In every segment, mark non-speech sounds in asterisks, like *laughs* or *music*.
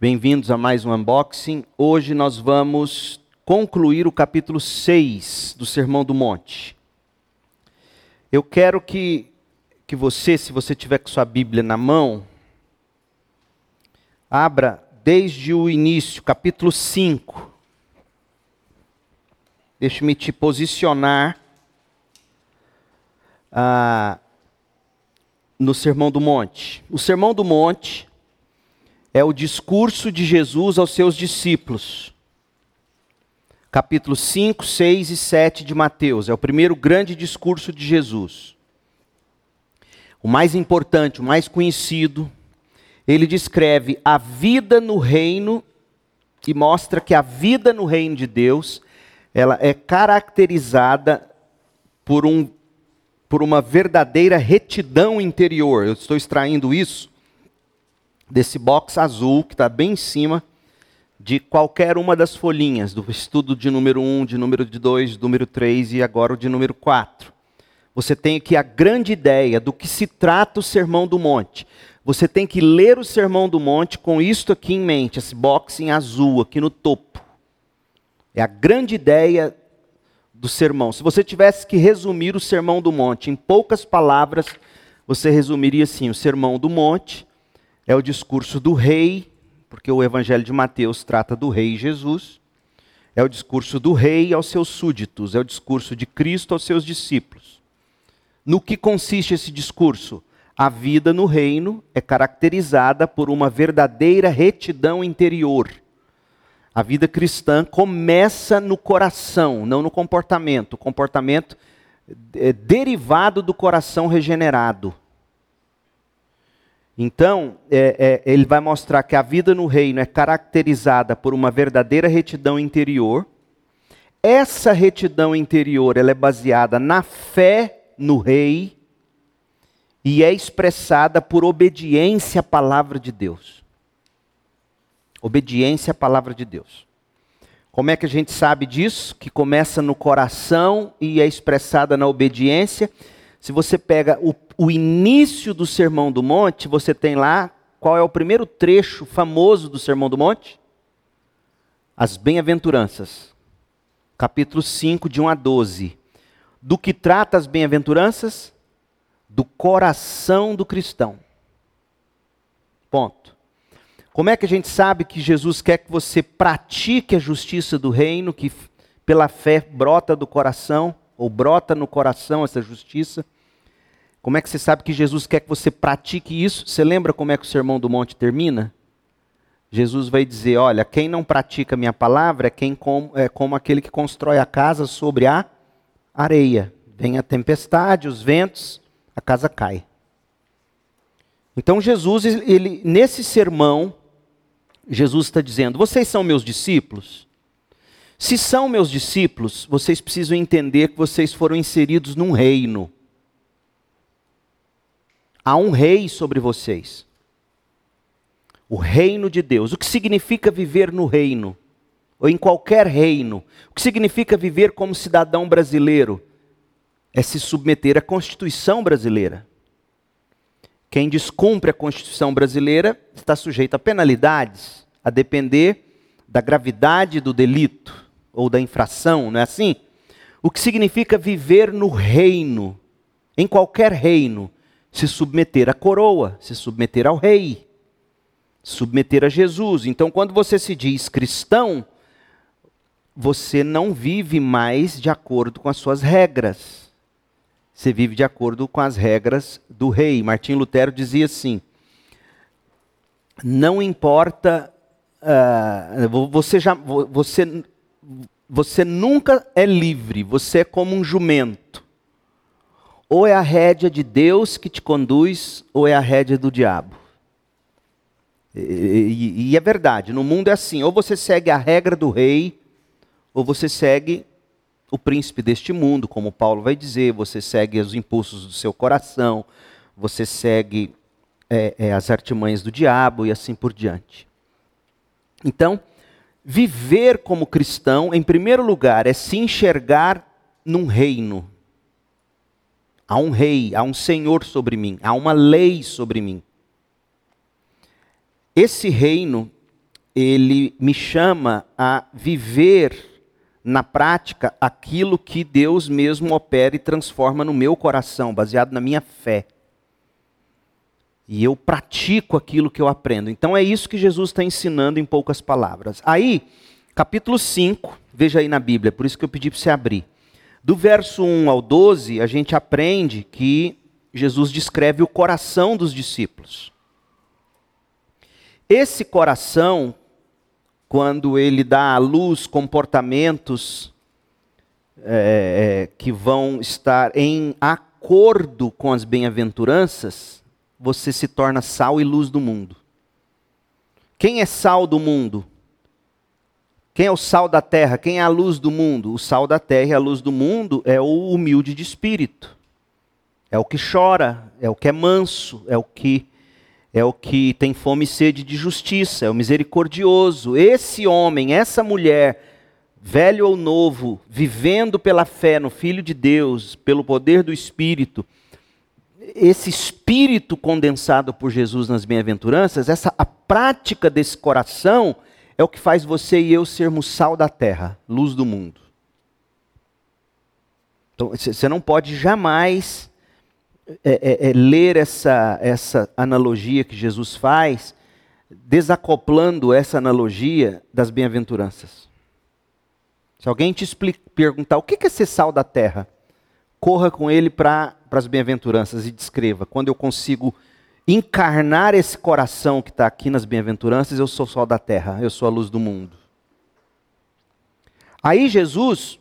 Bem-vindos a mais um unboxing. Hoje nós vamos concluir o capítulo 6 do Sermão do Monte. Eu quero que, que você, se você tiver com sua Bíblia na mão, abra desde o início, capítulo 5. Deixe-me te posicionar ah, no Sermão do Monte. O Sermão do Monte é o discurso de Jesus aos seus discípulos. Capítulos 5, 6 e 7 de Mateus. É o primeiro grande discurso de Jesus. O mais importante, o mais conhecido. Ele descreve a vida no reino e mostra que a vida no reino de Deus ela é caracterizada por, um, por uma verdadeira retidão interior. Eu estou extraindo isso desse box azul que está bem em cima de qualquer uma das folhinhas do estudo de número 1, de número 2, de número 3 e agora o de número 4. Você tem aqui a grande ideia do que se trata o Sermão do Monte. Você tem que ler o Sermão do Monte com isto aqui em mente, esse box em azul aqui no topo. É a grande ideia do sermão. Se você tivesse que resumir o Sermão do Monte em poucas palavras, você resumiria assim: o Sermão do Monte é o discurso do rei, porque o Evangelho de Mateus trata do rei Jesus. É o discurso do rei aos seus súditos, é o discurso de Cristo aos seus discípulos. No que consiste esse discurso? A vida no reino é caracterizada por uma verdadeira retidão interior. A vida cristã começa no coração, não no comportamento. O comportamento é derivado do coração regenerado. Então, é, é, ele vai mostrar que a vida no reino é caracterizada por uma verdadeira retidão interior. Essa retidão interior ela é baseada na fé no rei e é expressada por obediência à palavra de Deus. Obediência à palavra de Deus. Como é que a gente sabe disso? Que começa no coração e é expressada na obediência. Se você pega o, o início do Sermão do Monte, você tem lá qual é o primeiro trecho famoso do Sermão do Monte? As bem-aventuranças. Capítulo 5, de 1 a 12. Do que trata as bem-aventuranças? Do coração do cristão. Ponto. Como é que a gente sabe que Jesus quer que você pratique a justiça do reino, que pela fé brota do coração? ou brota no coração essa justiça. Como é que você sabe que Jesus quer que você pratique isso? Você lembra como é que o Sermão do Monte termina? Jesus vai dizer: Olha, quem não pratica minha palavra é, quem com, é como aquele que constrói a casa sobre a areia. Vem a tempestade, os ventos, a casa cai. Então Jesus, ele, nesse sermão, Jesus está dizendo: Vocês são meus discípulos? Se são meus discípulos, vocês precisam entender que vocês foram inseridos num reino. Há um rei sobre vocês. O reino de Deus. O que significa viver no reino? Ou em qualquer reino? O que significa viver como cidadão brasileiro? É se submeter à Constituição brasileira. Quem descumpre a Constituição brasileira está sujeito a penalidades, a depender da gravidade do delito ou da infração, não é assim? O que significa viver no reino, em qualquer reino, se submeter à coroa, se submeter ao rei, submeter a Jesus. Então, quando você se diz cristão, você não vive mais de acordo com as suas regras. Você vive de acordo com as regras do rei. Martim Lutero dizia assim: não importa, uh, você já, você você nunca é livre, você é como um jumento. Ou é a rédea de Deus que te conduz, ou é a rédea do diabo. E, e, e, é verdade, no mundo é assim: ou você segue a regra do rei, ou você segue o príncipe deste mundo, como Paulo vai dizer, você segue os impulsos do seu coração, você segue é, é, as artimanhas do diabo e assim por diante. Então, Viver como cristão, em primeiro lugar, é se enxergar num reino. Há um rei, há um senhor sobre mim, há uma lei sobre mim. Esse reino ele me chama a viver na prática aquilo que Deus mesmo opera e transforma no meu coração, baseado na minha fé. E eu pratico aquilo que eu aprendo. Então é isso que Jesus está ensinando em poucas palavras. Aí, capítulo 5, veja aí na Bíblia, por isso que eu pedi para você abrir. Do verso 1 ao 12, a gente aprende que Jesus descreve o coração dos discípulos. Esse coração, quando ele dá à luz comportamentos é, é, que vão estar em acordo com as bem-aventuranças, você se torna sal e luz do mundo. Quem é sal do mundo? Quem é o sal da terra? Quem é a luz do mundo? O sal da terra e a luz do mundo é o humilde de espírito. É o que chora, é o que é manso, é o que é o que tem fome e sede de justiça, é o misericordioso. Esse homem, essa mulher, velho ou novo, vivendo pela fé no Filho de Deus, pelo poder do Espírito, esse espírito condensado por Jesus nas bem-aventuranças, essa a prática desse coração é o que faz você e eu sermos sal da terra, luz do mundo. Então, você não pode jamais é, é, é, ler essa, essa analogia que Jesus faz, desacoplando essa analogia das bem-aventuranças. Se alguém te explica, perguntar o que é ser sal da terra, corra com ele para as bem-aventuranças e descreva. Quando eu consigo encarnar esse coração que está aqui nas bem-aventuranças, eu sou sal da terra, eu sou a luz do mundo. Aí Jesus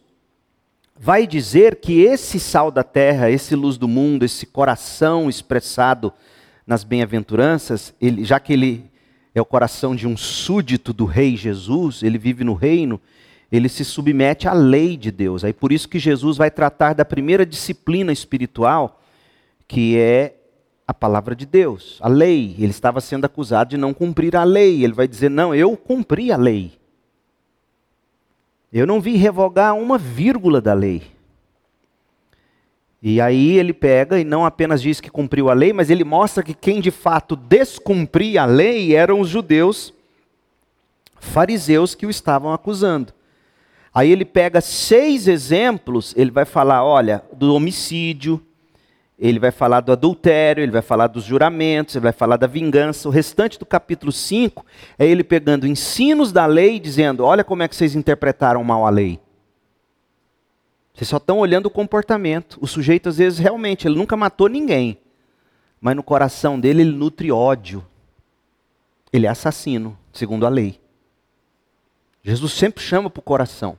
vai dizer que esse sal da terra, esse luz do mundo, esse coração expressado nas bem-aventuranças, já que ele é o coração de um súdito do rei Jesus, ele vive no reino, ele se submete à lei de Deus. Aí por isso que Jesus vai tratar da primeira disciplina espiritual, que é a palavra de Deus, a lei. Ele estava sendo acusado de não cumprir a lei. Ele vai dizer: "Não, eu cumpri a lei". Eu não vim revogar uma vírgula da lei. E aí ele pega e não apenas diz que cumpriu a lei, mas ele mostra que quem de fato descumpria a lei eram os judeus fariseus que o estavam acusando. Aí ele pega seis exemplos, ele vai falar, olha, do homicídio, ele vai falar do adultério, ele vai falar dos juramentos, ele vai falar da vingança. O restante do capítulo 5 é ele pegando ensinos da lei dizendo: olha como é que vocês interpretaram mal a lei. Vocês só estão olhando o comportamento. O sujeito, às vezes, realmente, ele nunca matou ninguém. Mas no coração dele, ele nutre ódio. Ele é assassino, segundo a lei. Jesus sempre chama para o coração.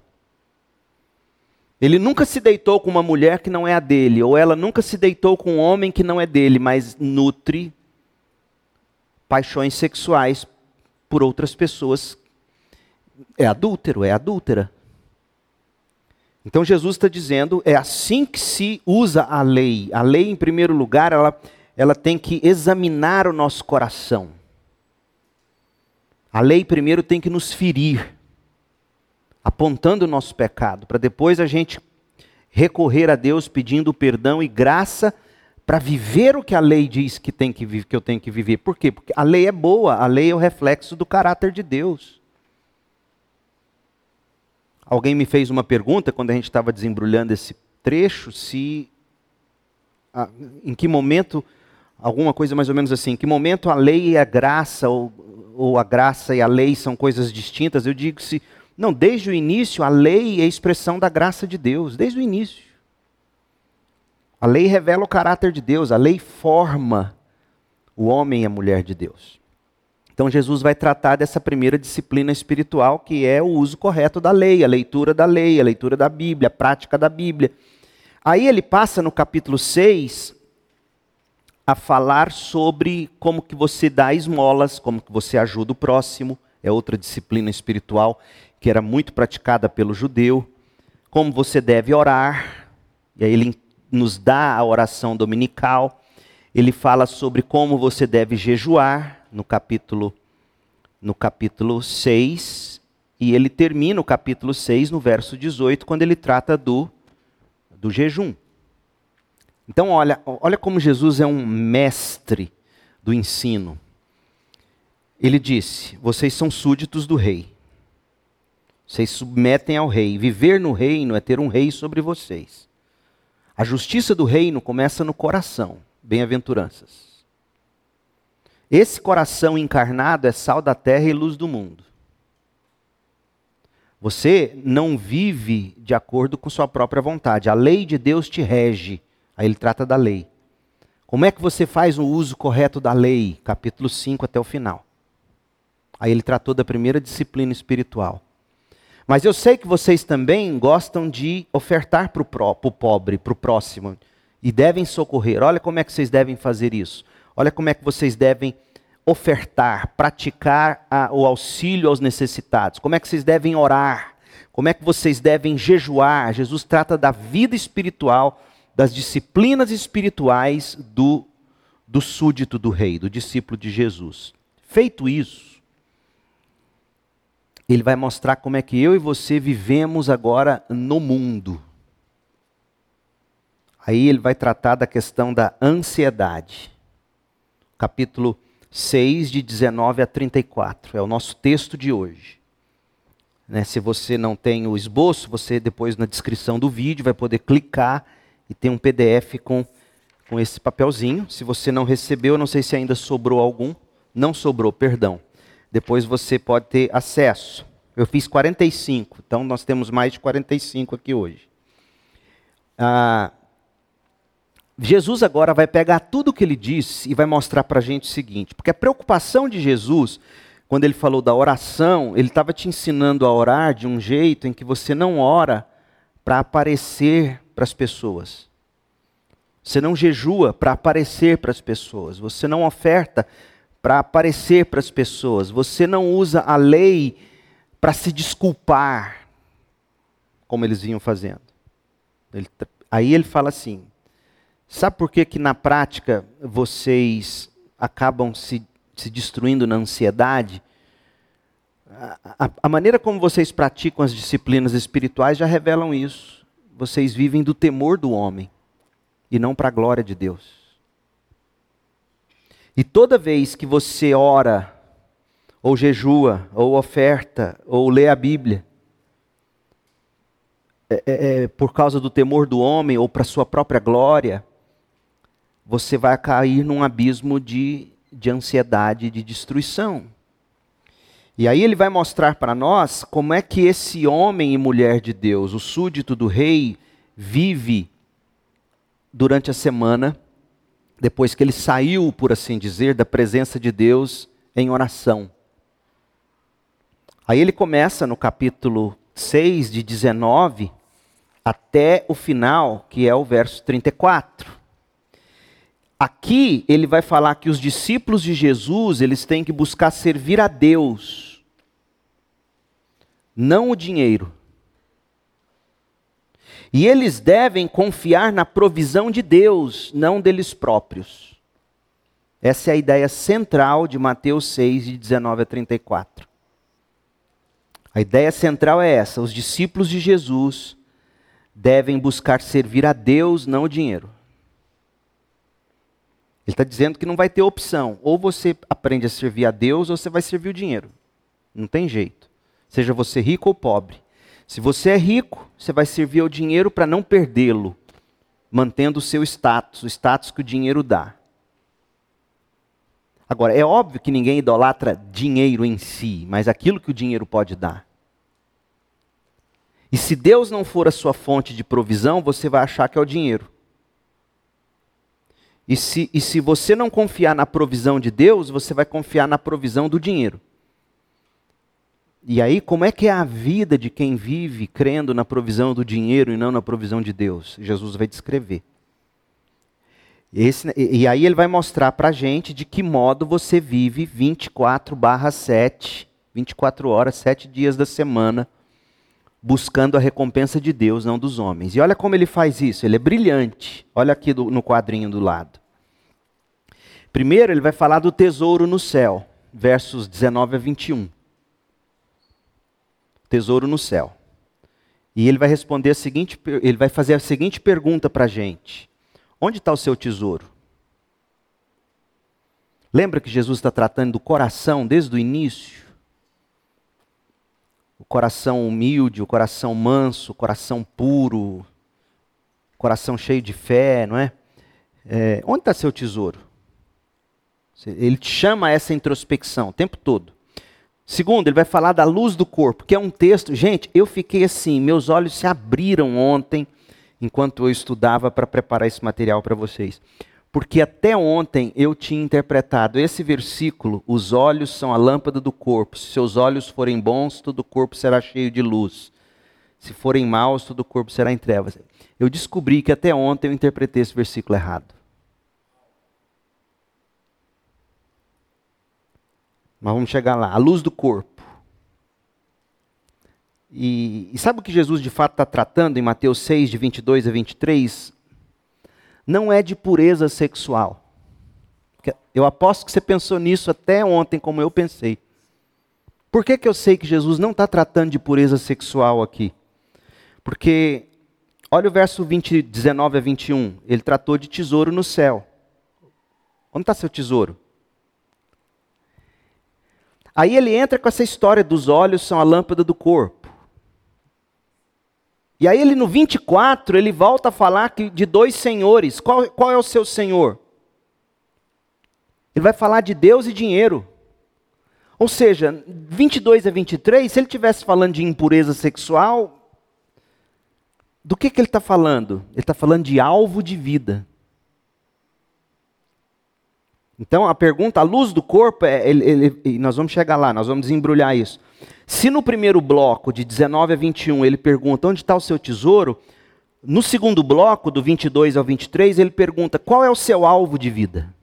Ele nunca se deitou com uma mulher que não é a dele, ou ela nunca se deitou com um homem que não é dele, mas nutre paixões sexuais por outras pessoas. É adúltero, é adúltera. Então Jesus está dizendo, é assim que se usa a lei. A lei, em primeiro lugar, ela, ela tem que examinar o nosso coração. A lei primeiro tem que nos ferir apontando o nosso pecado, para depois a gente recorrer a Deus pedindo perdão e graça para viver o que a lei diz que, tem que, que eu tenho que viver. Por quê? Porque a lei é boa, a lei é o reflexo do caráter de Deus. Alguém me fez uma pergunta quando a gente estava desembrulhando esse trecho, se em que momento, alguma coisa mais ou menos assim, em que momento a lei e a graça, ou, ou a graça e a lei são coisas distintas, eu digo se não, desde o início, a lei é a expressão da graça de Deus, desde o início. A lei revela o caráter de Deus, a lei forma o homem e a mulher de Deus. Então Jesus vai tratar dessa primeira disciplina espiritual, que é o uso correto da lei, a leitura da lei, a leitura da Bíblia, a prática da Bíblia. Aí ele passa no capítulo 6 a falar sobre como que você dá esmolas, como que você ajuda o próximo, é outra disciplina espiritual que era muito praticada pelo judeu, como você deve orar, e aí ele nos dá a oração dominical, ele fala sobre como você deve jejuar, no capítulo, no capítulo 6, e ele termina o capítulo 6 no verso 18, quando ele trata do, do jejum. Então, olha, olha como Jesus é um mestre do ensino. Ele disse: Vocês são súditos do rei. Vocês submetem ao rei. Viver no reino é ter um rei sobre vocês. A justiça do reino começa no coração. Bem-aventuranças. Esse coração encarnado é sal da terra e luz do mundo. Você não vive de acordo com sua própria vontade. A lei de Deus te rege. Aí ele trata da lei. Como é que você faz o uso correto da lei? Capítulo 5 até o final. Aí ele tratou da primeira disciplina espiritual. Mas eu sei que vocês também gostam de ofertar para o pobre, para o próximo, e devem socorrer. Olha como é que vocês devem fazer isso. Olha como é que vocês devem ofertar, praticar a, o auxílio aos necessitados. Como é que vocês devem orar? Como é que vocês devem jejuar? Jesus trata da vida espiritual, das disciplinas espirituais do, do súdito do rei, do discípulo de Jesus. Feito isso, ele vai mostrar como é que eu e você vivemos agora no mundo. Aí ele vai tratar da questão da ansiedade. Capítulo 6, de 19 a 34. É o nosso texto de hoje. Né, se você não tem o esboço, você depois na descrição do vídeo vai poder clicar e tem um PDF com, com esse papelzinho. Se você não recebeu, não sei se ainda sobrou algum. Não sobrou, perdão. Depois você pode ter acesso. Eu fiz 45, então nós temos mais de 45 aqui hoje. Ah, Jesus agora vai pegar tudo o que ele disse e vai mostrar para a gente o seguinte: porque a preocupação de Jesus, quando ele falou da oração, ele estava te ensinando a orar de um jeito em que você não ora para aparecer para as pessoas. Você não jejua para aparecer para as pessoas. Você não oferta para aparecer para as pessoas. Você não usa a lei para se desculpar, como eles vinham fazendo. Ele, aí ele fala assim: sabe por que, que na prática vocês acabam se, se destruindo na ansiedade? A, a, a maneira como vocês praticam as disciplinas espirituais já revelam isso. Vocês vivem do temor do homem e não para a glória de Deus. E toda vez que você ora, ou jejua, ou oferta, ou lê a Bíblia, é, é, é por causa do temor do homem ou para sua própria glória, você vai cair num abismo de, de ansiedade, de destruição. E aí ele vai mostrar para nós como é que esse homem e mulher de Deus, o súdito do rei, vive durante a semana depois que ele saiu, por assim dizer, da presença de Deus em oração. Aí ele começa no capítulo 6, de 19 até o final, que é o verso 34. Aqui ele vai falar que os discípulos de Jesus, eles têm que buscar servir a Deus, não o dinheiro. E eles devem confiar na provisão de Deus, não deles próprios. Essa é a ideia central de Mateus 6, de 19 a 34. A ideia central é essa: os discípulos de Jesus devem buscar servir a Deus, não o dinheiro. Ele está dizendo que não vai ter opção. Ou você aprende a servir a Deus, ou você vai servir o dinheiro. Não tem jeito. Seja você rico ou pobre. Se você é rico, você vai servir ao dinheiro para não perdê-lo, mantendo o seu status, o status que o dinheiro dá. Agora, é óbvio que ninguém idolatra dinheiro em si, mas aquilo que o dinheiro pode dar. E se Deus não for a sua fonte de provisão, você vai achar que é o dinheiro. E se, e se você não confiar na provisão de Deus, você vai confiar na provisão do dinheiro. E aí, como é que é a vida de quem vive crendo na provisão do dinheiro e não na provisão de Deus? Jesus vai descrever. Esse, e, aí ele vai mostrar para a gente de que modo você vive 24 barra 7, 24 horas, 7 dias da semana, buscando a recompensa de Deus, não dos homens. E olha como ele faz isso, ele é brilhante. Olha aqui do, no quadrinho do lado. Primeiro ele vai falar do tesouro no céu, versos 19 a 21 tesouro no céu. E ele vai responder a seguinte, ele vai fazer a seguinte pergunta para a gente: Onde está o seu tesouro? Lembra que Jesus está tratando do coração desde o início? O coração humilde, o coração manso, o coração puro, o coração cheio de fé, não é? é onde está seu tesouro? Ele te chama a essa introspecção o tempo todo. Segundo, ele vai falar da luz do corpo, que é um texto. Gente, eu fiquei assim, meus olhos se abriram ontem, enquanto eu estudava para preparar esse material para vocês. Porque até ontem eu tinha interpretado esse versículo: os olhos são a lâmpada do corpo. Se seus olhos forem bons, todo o corpo será cheio de luz. Se forem maus, todo o corpo será em trevas. Eu descobri que até ontem eu interpretei esse versículo errado. Mas vamos chegar lá. A luz do corpo. E, e sabe o que Jesus de fato está tratando em Mateus 6, de 22 a 23? não é de pureza sexual. Eu aposto que você pensou nisso até ontem, como eu pensei. Por que, que eu sei que Jesus não está tratando de pureza sexual aqui? Porque, olha o verso 20, 19 a 21. Ele tratou de tesouro no céu. Onde está seu tesouro? Aí ele entra com essa história dos olhos são a lâmpada do corpo. E aí ele no 24, ele volta a falar de dois senhores. Qual, qual é o seu senhor? Ele vai falar de Deus e dinheiro. Ou seja, 22 a 23, se ele estivesse falando de impureza sexual, do que, que ele está falando? Ele está falando de alvo de vida. Então a pergunta, a luz do corpo, é, ele, ele, nós vamos chegar lá, nós vamos desembrulhar isso. Se no primeiro bloco, de 19 a 21, ele pergunta onde está o seu tesouro, no segundo bloco, do 22 ao 23, ele pergunta qual é o seu alvo de vida.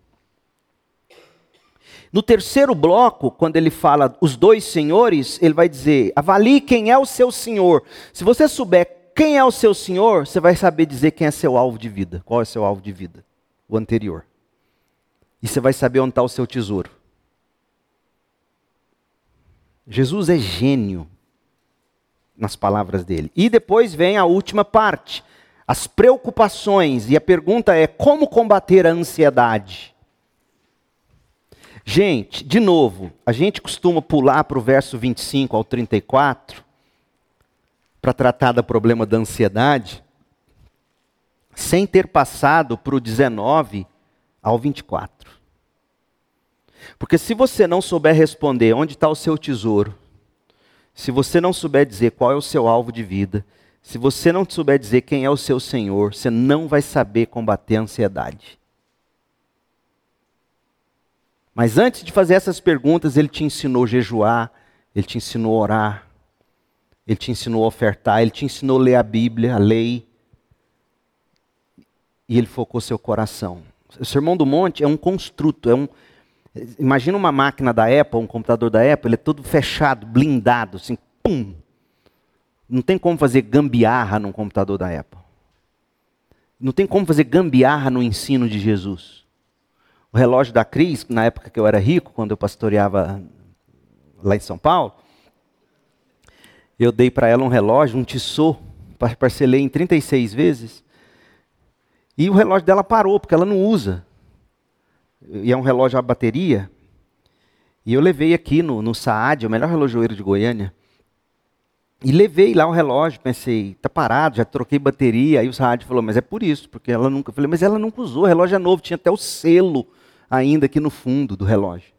No terceiro bloco, quando ele fala os dois senhores, ele vai dizer: avalie quem é o seu senhor. Se você souber quem é o seu senhor, você vai saber dizer quem é seu alvo de vida. Qual é seu alvo de vida? O anterior. E você vai saber onde está o seu tesouro. Jesus é gênio nas palavras dele. E depois vem a última parte, as preocupações. E a pergunta é: como combater a ansiedade? Gente, de novo, a gente costuma pular para o verso 25 ao 34 para tratar do problema da ansiedade, sem ter passado para o 19 ao 24. Porque se você não souber responder onde está o seu tesouro, se você não souber dizer qual é o seu alvo de vida, se você não souber dizer quem é o seu Senhor, você não vai saber combater a ansiedade. Mas antes de fazer essas perguntas, ele te ensinou a jejuar, ele te ensinou a orar, ele te ensinou a ofertar, ele te ensinou a ler a Bíblia, a lei. E ele focou seu coração. O Sermão do Monte é um construto, é um, Imagina uma máquina da Apple, um computador da Apple, ele é todo fechado, blindado, assim, pum. Não tem como fazer gambiarra num computador da Apple. Não tem como fazer gambiarra no ensino de Jesus. O relógio da Cris, na época que eu era rico, quando eu pastoreava lá em São Paulo, eu dei para ela um relógio, um tissot, parcelei em 36 vezes, e o relógio dela parou, porque ela não usa e é um relógio a bateria. E eu levei aqui no, no Saad, o melhor relojoeiro de Goiânia. E levei lá o relógio, pensei, tá parado, já troquei bateria. Aí o Saad falou, mas é por isso, porque ela nunca. Eu falei, mas ela nunca usou, o relógio é novo, tinha até o selo ainda aqui no fundo do relógio.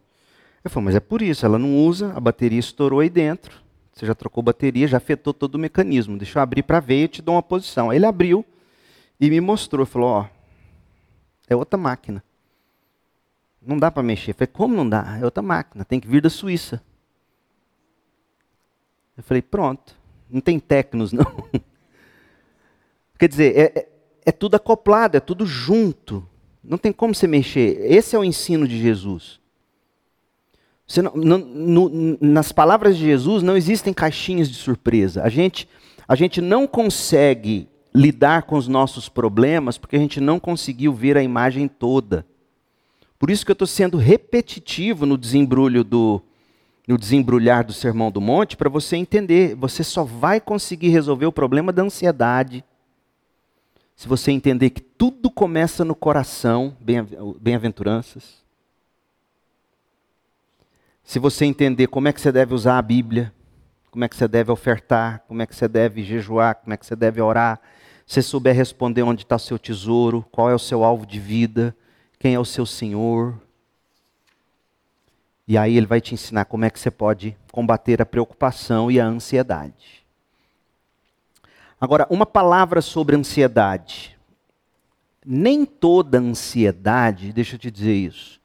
Eu falei, mas é por isso, ela não usa, a bateria estourou aí dentro. Você já trocou bateria, já afetou todo o mecanismo. Deixa eu abrir para ver e te dou uma posição. Ele abriu e me mostrou, falou, ó, é outra máquina. Não dá para mexer. Eu falei, como não dá? É outra máquina, tem que vir da Suíça. Eu falei, pronto. Não tem Tecnos, *laughs* não. Quer dizer, é, é, é tudo acoplado, é tudo junto. Não tem como você mexer. Esse é o ensino de Jesus. Não, não, no, nas palavras de Jesus não existem caixinhas de surpresa. A gente, a gente não consegue lidar com os nossos problemas porque a gente não conseguiu ver a imagem toda. Por isso que eu estou sendo repetitivo no desembrulho do no desembrulhar do Sermão do Monte para você entender, você só vai conseguir resolver o problema da ansiedade se você entender que tudo começa no coração, bem-aventuranças. se você entender como é que você deve usar a Bíblia, como é que você deve ofertar, como é que você deve jejuar, como é que você deve orar, se souber responder onde está seu tesouro, qual é o seu alvo de vida, quem é o seu Senhor. E aí ele vai te ensinar como é que você pode combater a preocupação e a ansiedade. Agora, uma palavra sobre ansiedade. Nem toda ansiedade, deixa eu te dizer isso,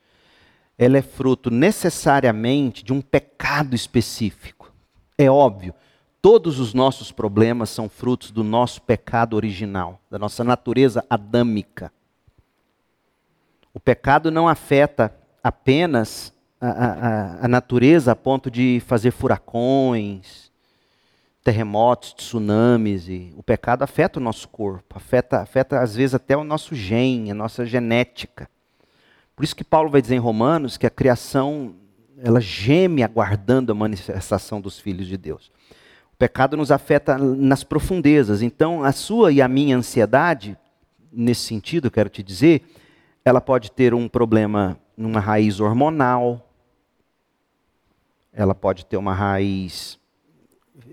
ela é fruto necessariamente de um pecado específico. É óbvio, todos os nossos problemas são frutos do nosso pecado original, da nossa natureza adâmica. O pecado não afeta apenas a, a, a natureza a ponto de fazer furacões, terremotos, tsunamis. E o pecado afeta o nosso corpo, afeta, afeta às vezes até o nosso gene, a nossa genética. Por isso que Paulo vai dizer em Romanos que a criação ela geme aguardando a manifestação dos filhos de Deus. O pecado nos afeta nas profundezas. Então, a sua e a minha ansiedade, nesse sentido, quero te dizer, ela pode ter um problema numa raiz hormonal, ela pode ter uma raiz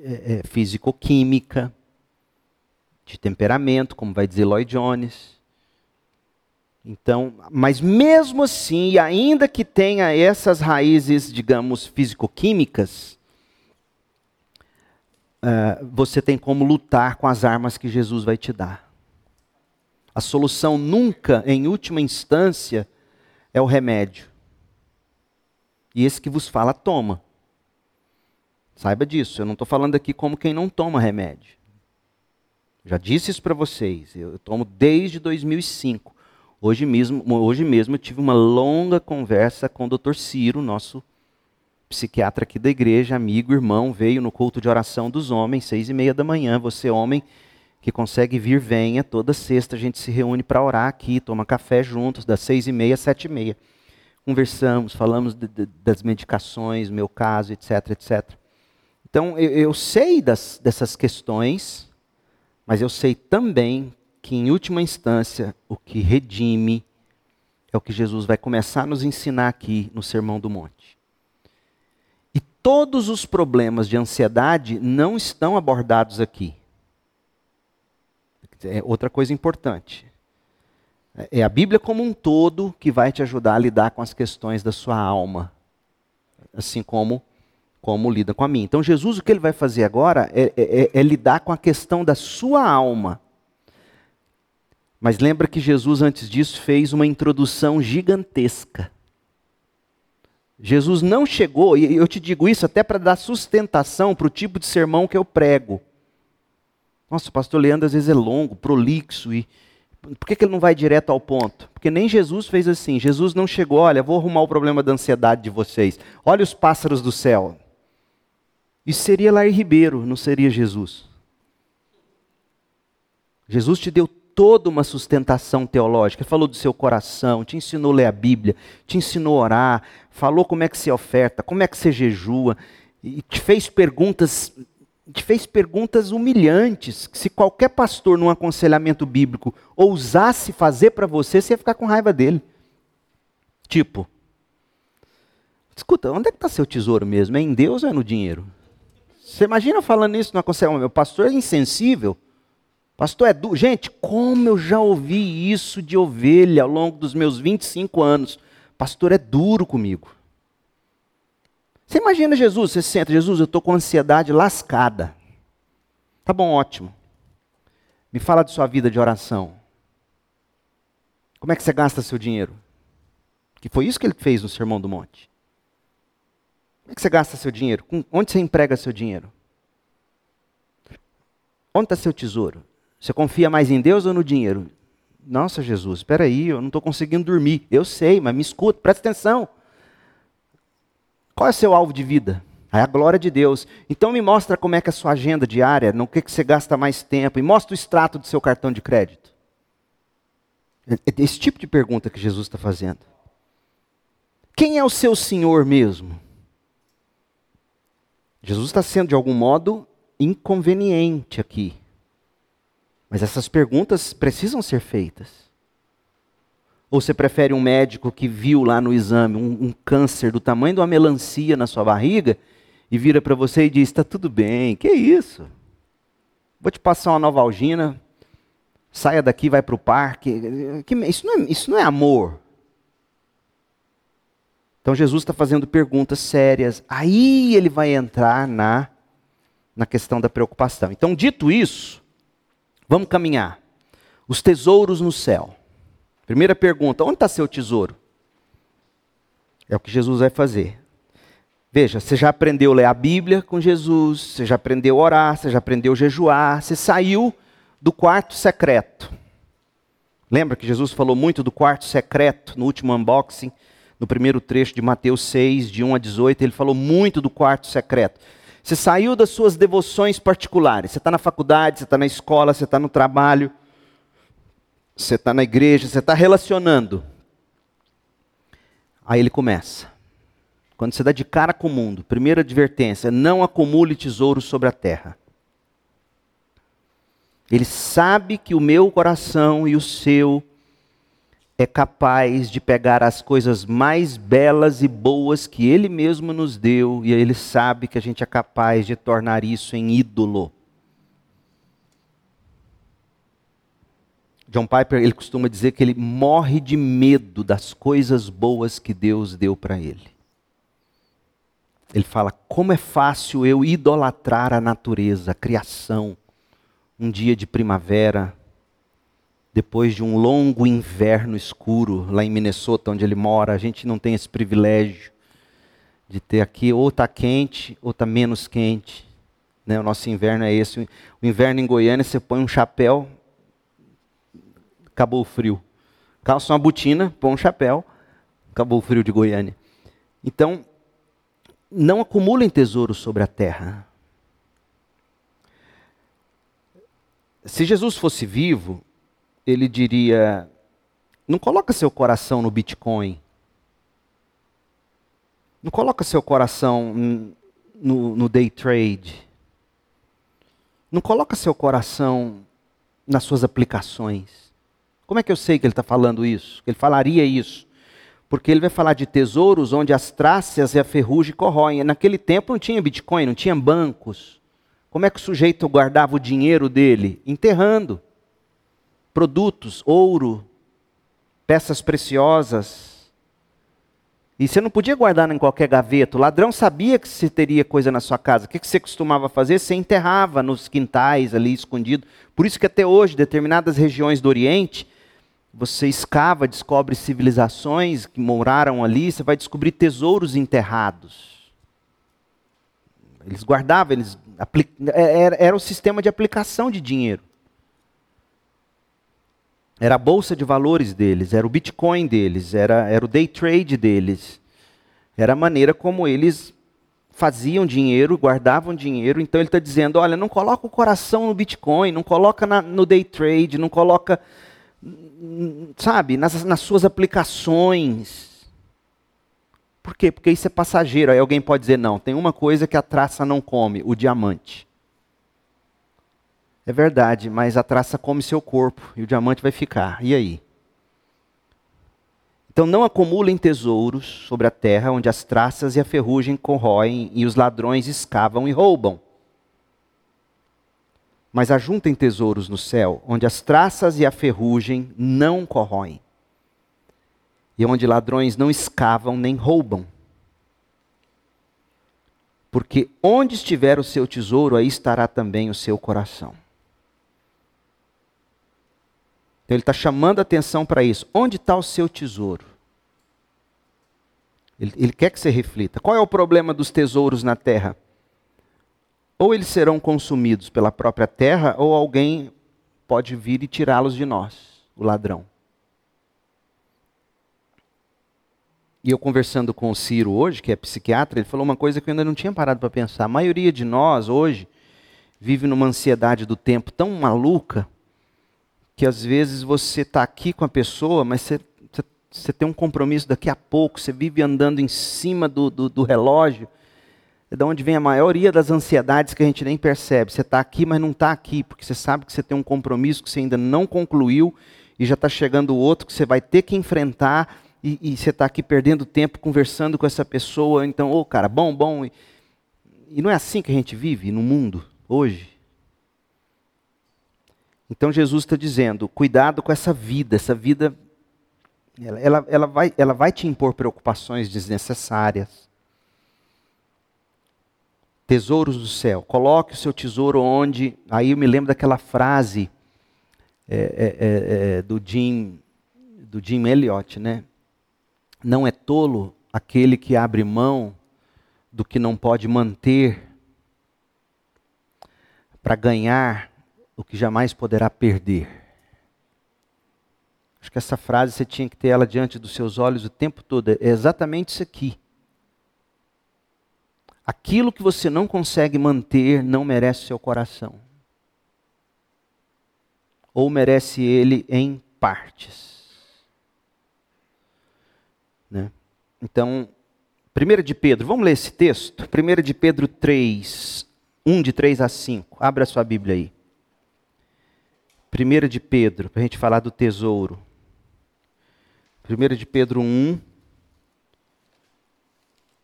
é, é, físico-química, de temperamento, como vai dizer Lloyd Jones. Então, mas mesmo assim, ainda que tenha essas raízes, digamos, físico-químicas, uh, você tem como lutar com as armas que Jesus vai te dar. A solução nunca, em última instância, é o remédio. E esse que vos fala, toma. Saiba disso, eu não estou falando aqui como quem não toma remédio. Já disse isso para vocês, eu tomo desde 2005. Hoje mesmo, hoje mesmo eu tive uma longa conversa com o Dr. Ciro, nosso psiquiatra aqui da igreja, amigo, irmão, veio no culto de oração dos homens, seis e meia da manhã. Você, homem, que consegue vir, venha. Toda sexta a gente se reúne para orar aqui, toma café juntos, das seis e meia às sete e meia. Conversamos, falamos de, de, das medicações, meu caso, etc, etc. Então, eu, eu sei das, dessas questões, mas eu sei também que, em última instância, o que redime é o que Jesus vai começar a nos ensinar aqui no Sermão do Monte. E todos os problemas de ansiedade não estão abordados aqui. É outra coisa importante. É a Bíblia como um todo que vai te ajudar a lidar com as questões da sua alma, assim como como lida com a minha. Então, Jesus, o que ele vai fazer agora é, é, é, é lidar com a questão da sua alma. Mas lembra que Jesus, antes disso, fez uma introdução gigantesca. Jesus não chegou, e eu te digo isso até para dar sustentação para o tipo de sermão que eu prego. Nossa, o pastor Leandro às vezes é longo, prolixo, e por que, que ele não vai direto ao ponto? Porque nem Jesus fez assim. Jesus não chegou, olha, vou arrumar o problema da ansiedade de vocês. Olha os pássaros do céu. Isso seria Lair Ribeiro, não seria Jesus. Jesus te deu toda uma sustentação teológica, falou do seu coração, te ensinou a ler a Bíblia, te ensinou a orar, falou como é que se oferta, como é que se jejua, e te fez perguntas, te fez perguntas humilhantes, que se qualquer pastor num aconselhamento bíblico ousasse fazer para você, você ia ficar com raiva dele. Tipo, escuta, onde é que está seu tesouro mesmo? É em Deus ou é no dinheiro? Você imagina falando isso no aconselhamento? Meu pastor é insensível. Pastor é duro. Gente, como eu já ouvi isso de ovelha ao longo dos meus 25 anos. Pastor é duro comigo. Você imagina Jesus, você senta, Jesus, eu estou com ansiedade lascada. Tá bom, ótimo. Me fala de sua vida de oração. Como é que você gasta seu dinheiro? Que foi isso que ele fez no Sermão do Monte. Como é que você gasta seu dinheiro? Onde você emprega seu dinheiro? Onde está seu tesouro? Você confia mais em Deus ou no dinheiro? Nossa, Jesus, espera aí, eu não estou conseguindo dormir. Eu sei, mas me escuta, presta atenção. Qual é o seu alvo de vida? É a glória de Deus. Então me mostra como é que é a sua agenda diária, no que, que você gasta mais tempo, e mostra o extrato do seu cartão de crédito. É, é esse tipo de pergunta que Jesus está fazendo. Quem é o seu Senhor mesmo? Jesus está sendo, de algum modo, inconveniente aqui. Mas essas perguntas precisam ser feitas. Ou você prefere um médico que viu lá no exame um, um câncer do tamanho de uma melancia na sua barriga e vira para você e diz: está tudo bem, que isso? Vou te passar uma novalgina, saia daqui, vai para o parque. Isso não, é, isso não é amor. Então Jesus está fazendo perguntas sérias. Aí ele vai entrar na, na questão da preocupação. Então, dito isso, vamos caminhar. Os tesouros no céu. Primeira pergunta: onde está seu tesouro? É o que Jesus vai fazer. Veja, você já aprendeu a ler a Bíblia com Jesus, você já aprendeu a orar, você já aprendeu a jejuar, você saiu do quarto secreto. Lembra que Jesus falou muito do quarto secreto no último unboxing, no primeiro trecho de Mateus 6, de 1 a 18, ele falou muito do quarto secreto. Você saiu das suas devoções particulares, você está na faculdade, você está na escola, você está no trabalho, você está na igreja, você está relacionando. Aí ele começa. Quando você dá de cara com o mundo, primeira advertência: não acumule tesouros sobre a terra. Ele sabe que o meu coração e o seu é capaz de pegar as coisas mais belas e boas que ele mesmo nos deu, e ele sabe que a gente é capaz de tornar isso em ídolo. John Piper, ele costuma dizer que ele morre de medo das coisas boas que Deus deu para ele. Ele fala: como é fácil eu idolatrar a natureza, a criação. Um dia de primavera, depois de um longo inverno escuro lá em Minnesota, onde ele mora, a gente não tem esse privilégio de ter aqui ou está quente ou está menos quente. Né? O nosso inverno é esse. O inverno em Goiânia, você põe um chapéu, acabou o frio. Calça uma botina, põe um chapéu, acabou o frio de Goiânia. Então, não acumulem tesouros sobre a terra. Se Jesus fosse vivo, ele diria: não coloca seu coração no Bitcoin. Não coloca seu coração no, no day trade. Não coloca seu coração nas suas aplicações. Como é que eu sei que ele está falando isso? Que ele falaria isso? porque ele vai falar de tesouros onde as traças e a ferrugem corroem. Naquele tempo não tinha Bitcoin, não tinha bancos. Como é que o sujeito guardava o dinheiro dele? Enterrando. Produtos, ouro, peças preciosas. E você não podia guardar em qualquer gaveta. O ladrão sabia que você teria coisa na sua casa. O que você costumava fazer? Você enterrava nos quintais ali escondido. Por isso que até hoje, determinadas regiões do Oriente, você escava, descobre civilizações que moraram ali, você vai descobrir tesouros enterrados. Eles guardavam, eles é, era, era o sistema de aplicação de dinheiro. Era a bolsa de valores deles, era o Bitcoin deles, era, era o day trade deles. Era a maneira como eles faziam dinheiro, guardavam dinheiro. Então ele está dizendo: olha, não coloca o coração no Bitcoin, não coloca na, no day trade, não coloca sabe, nas, nas suas aplicações. Por quê? Porque isso é passageiro. Aí alguém pode dizer: não, tem uma coisa que a traça não come: o diamante. É verdade, mas a traça come seu corpo e o diamante vai ficar. E aí? Então não acumulem tesouros sobre a terra, onde as traças e a ferrugem corroem e os ladrões escavam e roubam mas ajuntem tesouros no céu, onde as traças e a ferrugem não corroem, e onde ladrões não escavam nem roubam. Porque onde estiver o seu tesouro, aí estará também o seu coração. Então ele está chamando a atenção para isso. Onde está o seu tesouro? Ele, ele quer que você reflita. Qual é o problema dos tesouros na terra? Ou eles serão consumidos pela própria terra, ou alguém pode vir e tirá-los de nós, o ladrão. E eu conversando com o Ciro hoje, que é psiquiatra, ele falou uma coisa que eu ainda não tinha parado para pensar. A maioria de nós hoje vive numa ansiedade do tempo tão maluca que às vezes você está aqui com a pessoa, mas você, você, você, tem um compromisso daqui a pouco, você vive andando em cima do, do, do relógio é de onde vem a maioria das ansiedades que a gente nem percebe. Você está aqui, mas não está aqui, porque você sabe que você tem um compromisso que você ainda não concluiu e já está chegando outro que você vai ter que enfrentar e, e você está aqui perdendo tempo conversando com essa pessoa. Então, ô oh, cara, bom, bom. E, e não é assim que a gente vive no mundo hoje. Então Jesus está dizendo: cuidado com essa vida, essa vida, ela, ela, ela, vai, ela vai te impor preocupações desnecessárias. Tesouros do céu, coloque o seu tesouro onde. Aí eu me lembro daquela frase é, é, é, é do Jim, do Jim Elliot, né? Não é tolo aquele que abre mão do que não pode manter para ganhar o que jamais poderá perder. Acho que essa frase você tinha que ter ela diante dos seus olhos o tempo todo. É exatamente isso aqui. Aquilo que você não consegue manter não merece seu coração. Ou merece ele em partes. Né? Então, 1 de Pedro, vamos ler esse texto? 1 de Pedro 3, 1 de 3 a 5. Abra sua Bíblia aí. 1 de Pedro, para a gente falar do tesouro. 1 de Pedro 1,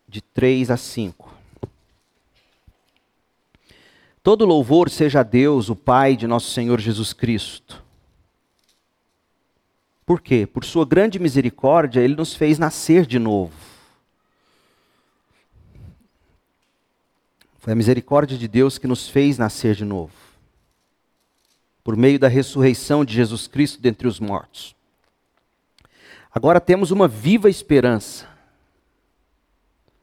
de 3 a 5. Todo louvor seja a Deus, o Pai de nosso Senhor Jesus Cristo por quê? Por sua grande misericórdia, ele nos fez nascer de novo. Foi a misericórdia de Deus que nos fez nascer de novo. Por meio da ressurreição de Jesus Cristo dentre os mortos. Agora temos uma viva esperança.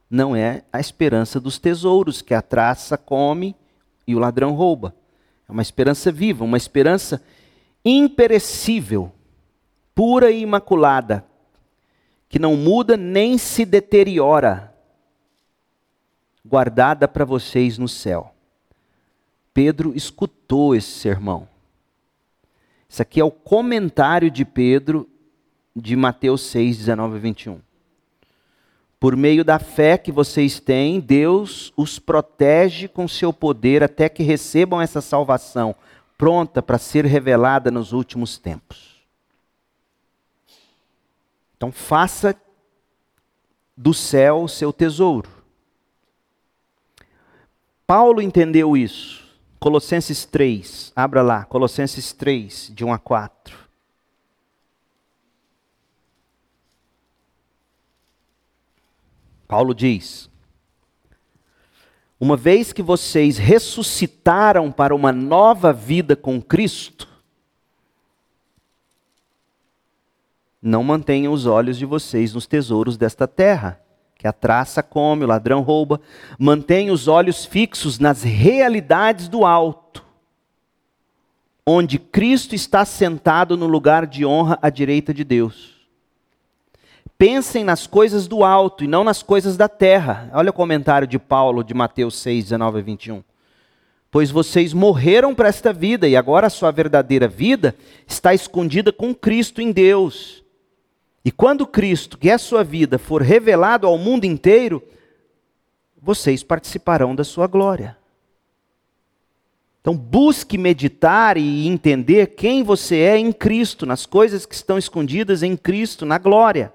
Não é a esperança dos tesouros que a traça come e o ladrão rouba. É uma esperança viva, uma esperança imperecível pura e imaculada, que não muda nem se deteriora, guardada para vocês no céu. Pedro escutou esse sermão. Isso aqui é o comentário de Pedro de Mateus 6, 19 e 21. Por meio da fé que vocês têm, Deus os protege com seu poder até que recebam essa salvação, pronta para ser revelada nos últimos tempos. Então faça do céu o seu tesouro. Paulo entendeu isso. Colossenses 3, abra lá, Colossenses 3, de 1 a 4. Paulo diz: Uma vez que vocês ressuscitaram para uma nova vida com Cristo, Não mantenham os olhos de vocês nos tesouros desta terra, que a traça come, o ladrão rouba. Mantenham os olhos fixos nas realidades do alto, onde Cristo está sentado no lugar de honra à direita de Deus. Pensem nas coisas do alto e não nas coisas da terra. Olha o comentário de Paulo de Mateus 6, 19 a 21 pois vocês morreram para esta vida e agora a sua verdadeira vida está escondida com Cristo em Deus. E quando Cristo, que é a sua vida, for revelado ao mundo inteiro, vocês participarão da sua glória. Então, busque meditar e entender quem você é em Cristo, nas coisas que estão escondidas em Cristo, na glória.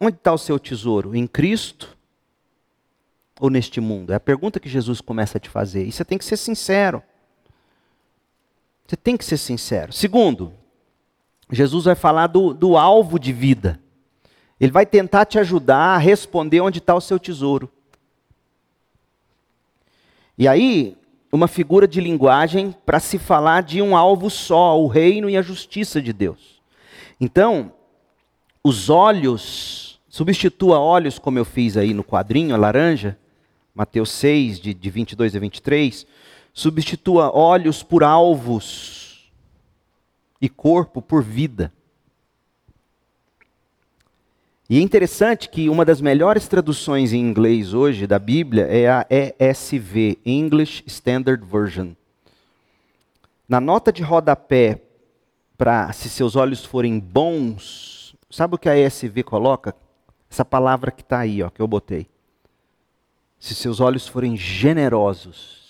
Onde está o seu tesouro? Em Cristo ou neste mundo? É a pergunta que Jesus começa a te fazer. E você tem que ser sincero. Você tem que ser sincero. Segundo, Jesus vai falar do, do alvo de vida. Ele vai tentar te ajudar a responder onde está o seu tesouro. E aí, uma figura de linguagem para se falar de um alvo só, o reino e a justiça de Deus. Então, os olhos, substitua olhos, como eu fiz aí no quadrinho, a laranja, Mateus 6, de, de 22 a 23, substitua olhos por alvos e corpo por vida. E é interessante que uma das melhores traduções em inglês hoje da Bíblia é a ESV, English Standard Version. Na nota de rodapé, para se seus olhos forem bons, sabe o que a ESV coloca? Essa palavra que está aí, ó, que eu botei. Se seus olhos forem generosos.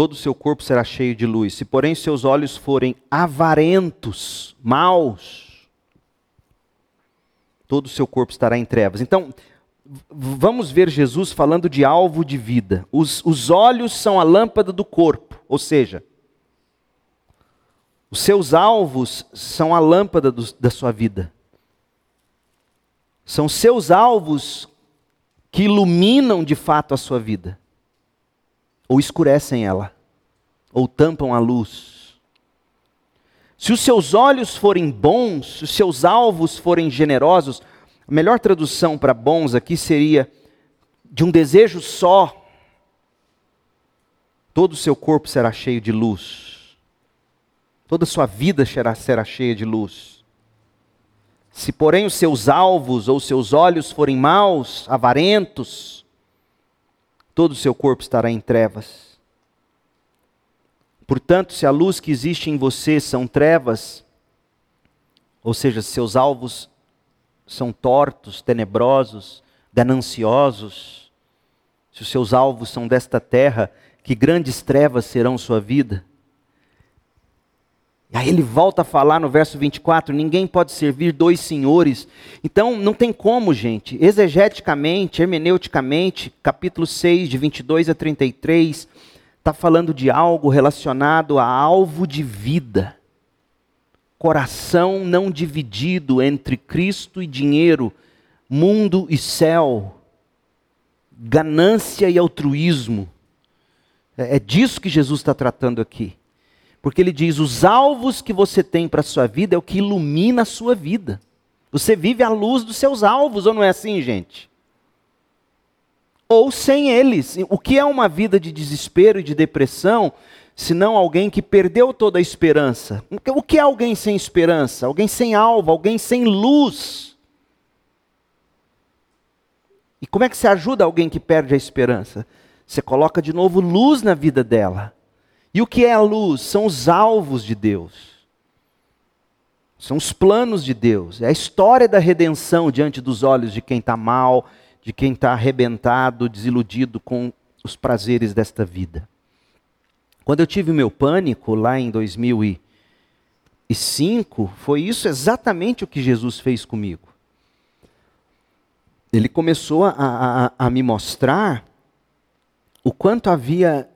todo o seu corpo será cheio de luz. Se, porém, seus olhos forem avarentos, maus, todo o seu corpo estará em trevas. Então, vamos ver Jesus falando de alvo de vida. Os, os olhos são a lâmpada do corpo, ou seja, os seus alvos são a lâmpada do, da sua vida. São seus alvos que iluminam de fato a sua vida, ou escurecem ela, ou tampam a luz. Se os seus olhos forem bons, se os seus alvos forem generosos, a melhor tradução para bons aqui seria de um desejo só, todo o seu corpo será cheio de luz, toda a sua vida será, cheia de luz. Se, porém, os seus alvos ou seus olhos forem maus, avarentos, todo o seu corpo estará em trevas. Portanto, se a luz que existe em você são trevas, ou seja, se seus alvos são tortos, tenebrosos, gananciosos, se os seus alvos são desta terra, que grandes trevas serão sua vida. E aí ele volta a falar no verso 24: ninguém pode servir dois senhores. Então não tem como, gente. Exegeticamente, hermeneuticamente, capítulo 6, de 22 a 33, está falando de algo relacionado a alvo de vida coração não dividido entre Cristo e dinheiro, mundo e céu, ganância e altruísmo. É, é disso que Jesus está tratando aqui. Porque ele diz: os alvos que você tem para a sua vida é o que ilumina a sua vida. Você vive à luz dos seus alvos, ou não é assim, gente? Ou sem eles. O que é uma vida de desespero e de depressão senão alguém que perdeu toda a esperança. O que é alguém sem esperança? Alguém sem alvo, alguém sem luz. E como é que você ajuda alguém que perde a esperança? Você coloca de novo luz na vida dela. E o que é a luz? São os alvos de Deus. São os planos de Deus. É a história da redenção diante dos olhos de quem está mal, de quem está arrebentado, desiludido com os prazeres desta vida. Quando eu tive o meu pânico lá em 2005, foi isso exatamente o que Jesus fez comigo. Ele começou a, a, a me mostrar o quanto havia,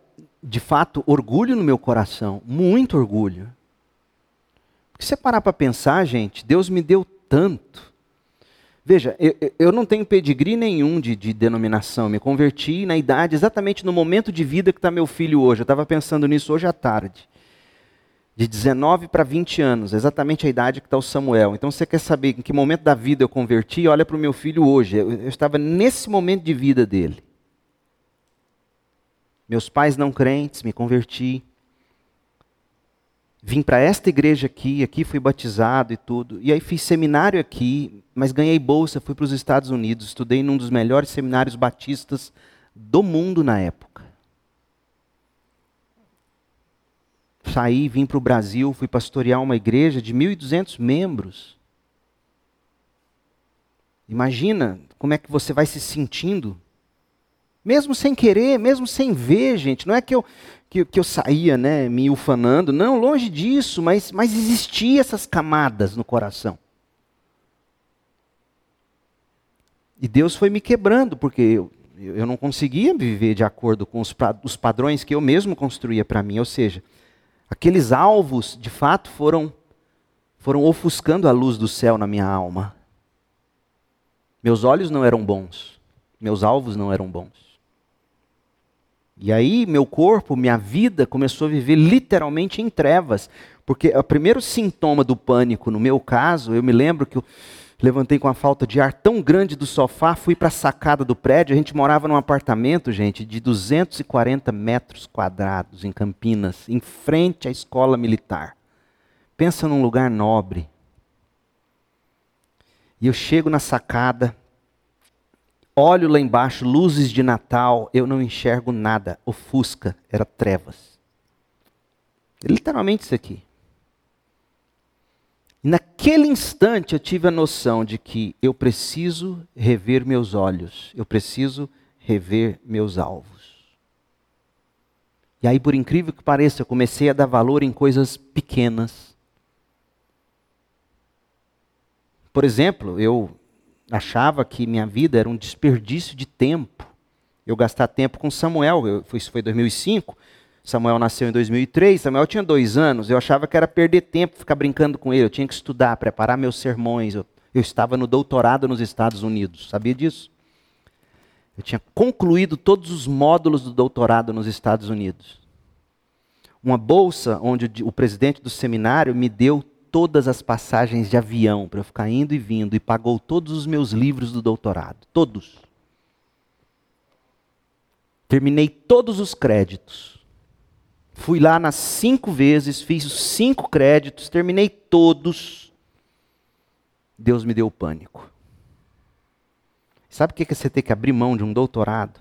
de fato, orgulho no meu coração, muito orgulho. Porque você parar para pensar, gente, Deus me deu tanto. Veja, eu, eu não tenho pedigree nenhum de, de denominação. Me converti na idade, exatamente no momento de vida que está meu filho hoje. Eu estava pensando nisso hoje à tarde. De 19 para 20 anos, exatamente a idade que está o Samuel. Então você quer saber em que momento da vida eu converti? Olha para o meu filho hoje. Eu, eu estava nesse momento de vida dele. Meus pais não crentes, me converti vim para esta igreja aqui, aqui fui batizado e tudo. E aí fiz seminário aqui, mas ganhei bolsa, fui para os Estados Unidos, estudei num dos melhores seminários batistas do mundo na época. Saí, vim para o Brasil, fui pastorear uma igreja de 1.200 membros. Imagina como é que você vai se sentindo mesmo sem querer, mesmo sem ver, gente. Não é que eu, que, que eu saía né, me ufanando. Não, longe disso, mas, mas existiam essas camadas no coração. E Deus foi me quebrando, porque eu, eu não conseguia viver de acordo com os, os padrões que eu mesmo construía para mim. Ou seja, aqueles alvos, de fato, foram, foram ofuscando a luz do céu na minha alma. Meus olhos não eram bons, meus alvos não eram bons. E aí meu corpo, minha vida começou a viver literalmente em trevas, porque o primeiro sintoma do pânico, no meu caso, eu me lembro que eu levantei com a falta de ar tão grande do sofá, fui para a sacada do prédio, a gente morava num apartamento, gente, de 240 metros quadrados em Campinas, em frente à escola militar. Pensa num lugar nobre. E eu chego na sacada, Olho lá embaixo, luzes de Natal, eu não enxergo nada. Ofusca, era trevas. Literalmente isso aqui. E naquele instante eu tive a noção de que eu preciso rever meus olhos, eu preciso rever meus alvos. E aí, por incrível que pareça, eu comecei a dar valor em coisas pequenas. Por exemplo, eu achava que minha vida era um desperdício de tempo. Eu gastar tempo com Samuel, eu, isso foi em 2005. Samuel nasceu em 2003, Samuel tinha dois anos. Eu achava que era perder tempo ficar brincando com ele. Eu tinha que estudar, preparar meus sermões. Eu, eu estava no doutorado nos Estados Unidos, sabia disso? Eu tinha concluído todos os módulos do doutorado nos Estados Unidos. Uma bolsa onde o presidente do seminário me deu todas as passagens de avião para eu ficar indo e vindo e pagou todos os meus livros do doutorado. Todos. Terminei todos os créditos. Fui lá nas cinco vezes, fiz os cinco créditos, terminei todos. Deus me deu pânico. Sabe o que é você ter que abrir mão de um doutorado?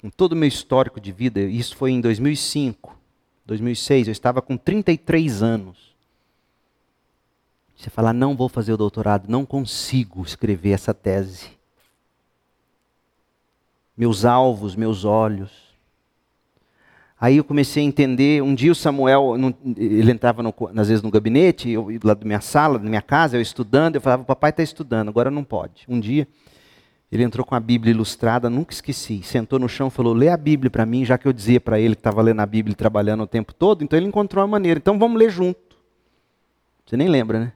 Com todo o meu histórico de vida, isso foi em 2005, 2006, eu estava com 33 anos. Você falar, não vou fazer o doutorado, não consigo escrever essa tese. Meus alvos, meus olhos, Aí eu comecei a entender. Um dia o Samuel, ele entrava no, às vezes no gabinete, eu, lá da minha sala, da minha casa, eu estudando. Eu falava: Papai está estudando, agora não pode. Um dia ele entrou com a Bíblia ilustrada, nunca esqueci. Sentou no chão falou: Lê a Bíblia para mim, já que eu dizia para ele que estava lendo a Bíblia e trabalhando o tempo todo. Então ele encontrou uma maneira. Então vamos ler junto. Você nem lembra, né?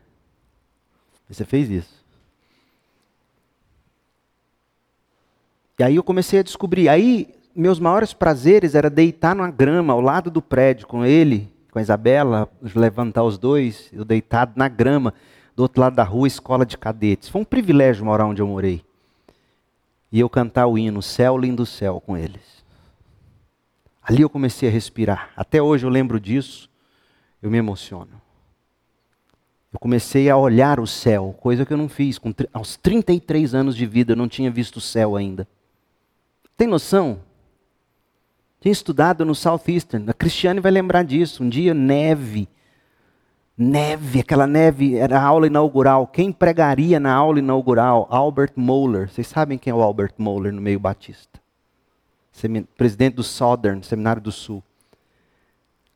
Você fez isso. E aí eu comecei a descobrir. Aí meus maiores prazeres era deitar na grama ao lado do prédio com ele, com a Isabela, levantar os dois, eu deitado na grama, do outro lado da rua, escola de cadetes. Foi um privilégio morar onde eu morei. E eu cantar o hino Céu Lindo Céu com eles. Ali eu comecei a respirar. Até hoje eu lembro disso, eu me emociono. Eu comecei a olhar o céu, coisa que eu não fiz. Com, aos 33 anos de vida eu não tinha visto o céu ainda. Tem noção? Tinha estudado no Southeastern. A Cristiane vai lembrar disso. Um dia, neve. Neve, aquela neve era a aula inaugural. Quem pregaria na aula inaugural? Albert Moeller. Vocês sabem quem é o Albert Moeller no meio batista? Presidente do Southern, Seminário do Sul.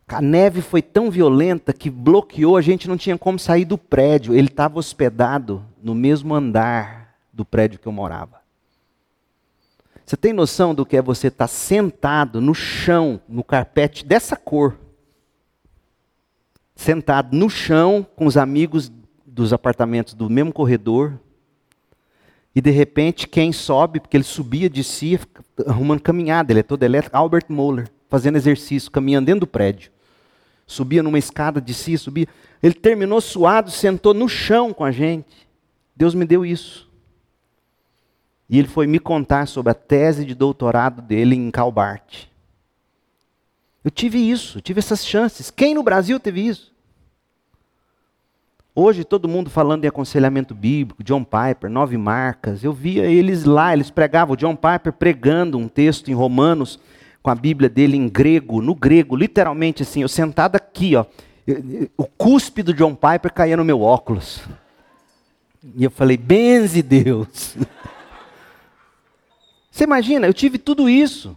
A neve foi tão violenta que bloqueou, a gente não tinha como sair do prédio. Ele estava hospedado no mesmo andar do prédio que eu morava. Você tem noção do que é você estar tá sentado no chão, no carpete dessa cor? Sentado no chão com os amigos dos apartamentos do mesmo corredor. E de repente, quem sobe, porque ele subia, descia, arrumando caminhada, ele é todo elétrico, Albert Moeller, fazendo exercício, caminhando dentro do prédio. Subia numa escada, descia, subia. Ele terminou suado, sentou no chão com a gente. Deus me deu isso. E ele foi me contar sobre a tese de doutorado dele em Calbart. Eu tive isso, tive essas chances. Quem no Brasil teve isso? Hoje todo mundo falando em aconselhamento bíblico, John Piper, nove marcas. Eu via eles lá, eles pregavam, John Piper pregando um texto em Romanos com a Bíblia dele em grego, no grego, literalmente assim, eu sentado aqui, ó, o cuspe do John Piper caía no meu óculos. E eu falei, benze Deus. *laughs* Você imagina, eu tive tudo isso.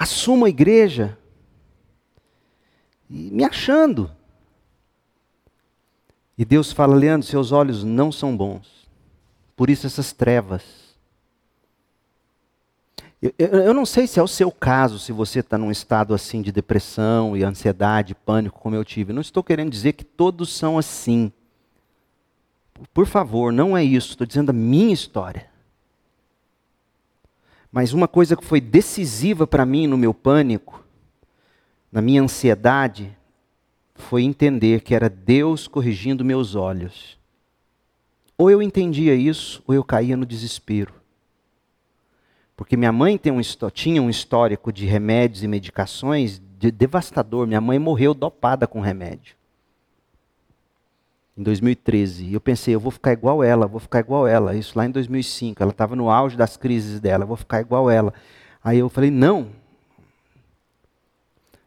Assumo a igreja. E me achando. E Deus fala, Leandro, seus olhos não são bons. Por isso essas trevas. Eu, eu, eu não sei se é o seu caso, se você está num estado assim de depressão e ansiedade, pânico, como eu tive. não estou querendo dizer que todos são assim. Por favor, não é isso. Estou dizendo a minha história. Mas uma coisa que foi decisiva para mim no meu pânico, na minha ansiedade, foi entender que era Deus corrigindo meus olhos. Ou eu entendia isso, ou eu caía no desespero. Porque minha mãe um, tinha um histórico de remédios e medicações de devastador. Minha mãe morreu dopada com remédio em 2013. E eu pensei, eu vou ficar igual ela, vou ficar igual ela. Isso lá em 2005. Ela estava no auge das crises dela, vou ficar igual ela. Aí eu falei, não.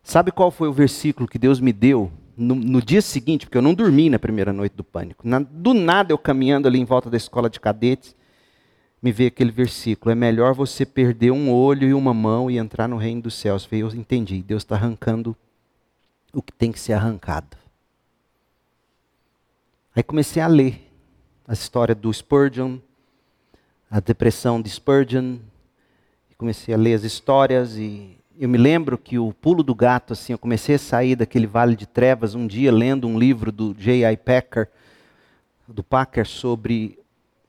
Sabe qual foi o versículo que Deus me deu no, no dia seguinte? Porque eu não dormi na primeira noite do pânico. Na, do nada eu caminhando ali em volta da escola de cadetes. me veio aquele versículo: é melhor você perder um olho e uma mão e entrar no reino dos céus. Eu entendi, Deus está arrancando o que tem que ser arrancado. Aí comecei a ler a história do Spurgeon, a depressão de Spurgeon, comecei a ler as histórias e eu me lembro que o pulo do gato, assim, eu comecei a sair daquele vale de trevas um dia lendo um livro do J.I. Packer, do Packer sobre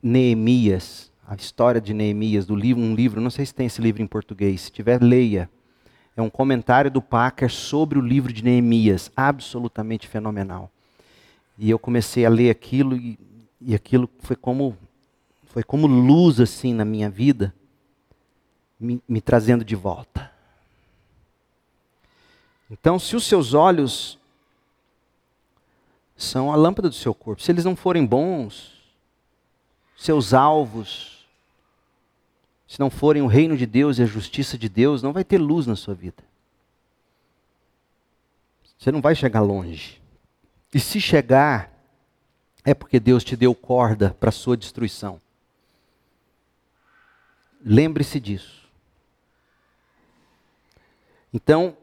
Neemias, a história de Neemias, do livro, um livro, não sei se tem esse livro em português, se tiver, leia. É um comentário do Packer sobre o livro de Neemias, absolutamente fenomenal. E eu comecei a ler aquilo e, e aquilo foi como foi como luz assim na minha vida, me, me trazendo de volta. Então, se os seus olhos são a lâmpada do seu corpo, se eles não forem bons, seus alvos, se não forem o reino de Deus e a justiça de Deus, não vai ter luz na sua vida. Você não vai chegar longe. E se chegar, é porque Deus te deu corda para a sua destruição. Lembre-se disso. Então,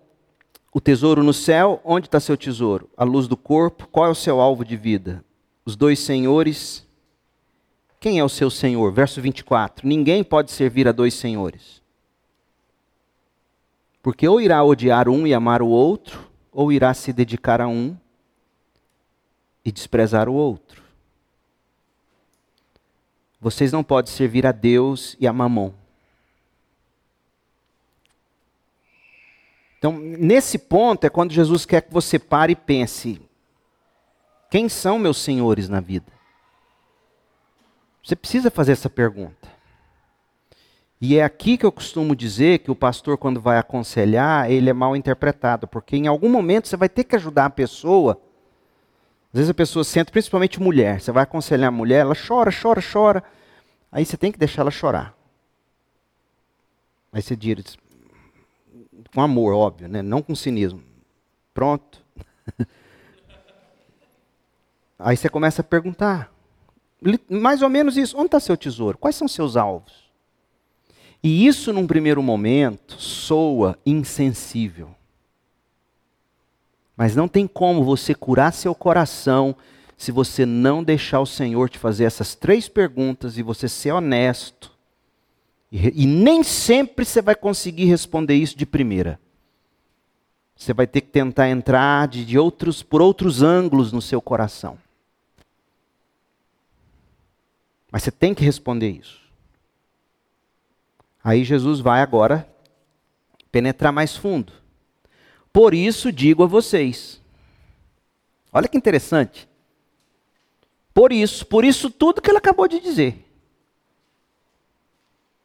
o tesouro no céu, onde está seu tesouro? A luz do corpo, qual é o seu alvo de vida? Os dois senhores. Quem é o seu senhor? Verso 24: Ninguém pode servir a dois senhores. Porque ou irá odiar um e amar o outro, ou irá se dedicar a um e desprezar o outro. Vocês não podem servir a Deus e a mamão. Então, nesse ponto é quando Jesus quer que você pare e pense: quem são meus senhores na vida? Você precisa fazer essa pergunta. E é aqui que eu costumo dizer que o pastor, quando vai aconselhar, ele é mal interpretado, porque em algum momento você vai ter que ajudar a pessoa às vezes a pessoa senta, principalmente mulher, você vai aconselhar a mulher, ela chora, chora, chora. Aí você tem que deixar ela chorar. Aí você diz, com amor, óbvio, né? não com cinismo. Pronto. *laughs* Aí você começa a perguntar. Mais ou menos isso. Onde está seu tesouro? Quais são seus alvos? E isso, num primeiro momento, soa insensível. Mas não tem como você curar seu coração se você não deixar o Senhor te fazer essas três perguntas e você ser honesto. E, e nem sempre você vai conseguir responder isso de primeira. Você vai ter que tentar entrar de, de outros, por outros ângulos no seu coração. Mas você tem que responder isso. Aí Jesus vai agora penetrar mais fundo. Por isso digo a vocês. Olha que interessante. Por isso, por isso tudo que ele acabou de dizer.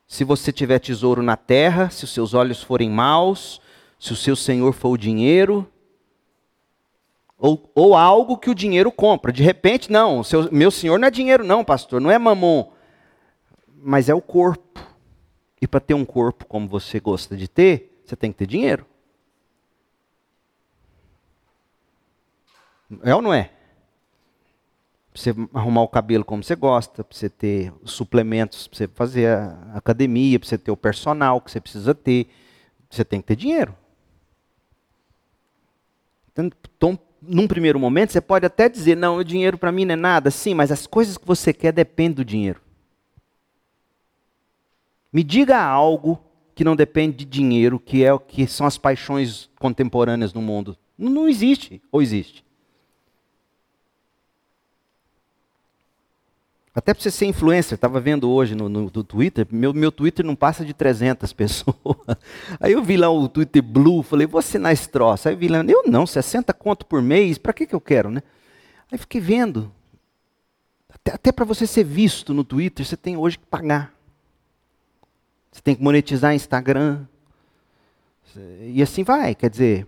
Se você tiver tesouro na terra, se os seus olhos forem maus, se o seu senhor for o dinheiro, ou, ou algo que o dinheiro compra. De repente, não, seu, meu senhor não é dinheiro, não, pastor, não é mamon, mas é o corpo. E para ter um corpo como você gosta de ter, você tem que ter dinheiro. É ou não é? Para você arrumar o cabelo como você gosta, para você ter os suplementos, para você fazer a academia, para você ter o personal que você precisa ter, você tem que ter dinheiro. Então, num primeiro momento, você pode até dizer: não, o dinheiro para mim não é nada. Sim, mas as coisas que você quer dependem do dinheiro. Me diga algo que não depende de dinheiro, que é o que são as paixões contemporâneas no mundo. Não existe, ou existe? Até para você ser influencer, estava vendo hoje no, no, Twitter, meu, meu Twitter não passa de 300 *laughs* pessoas. Aí eu vi lá o Twitter Blue, falei, vou assinar esse troço. Aí eu vi lá, eu não, 60 conto por mês, para que, que eu quero, né? Aí fiquei vendo. Até, até para você ser visto no Twitter, você tem hoje que pagar. Você tem que monetizar Instagram. E assim vai, quer dizer,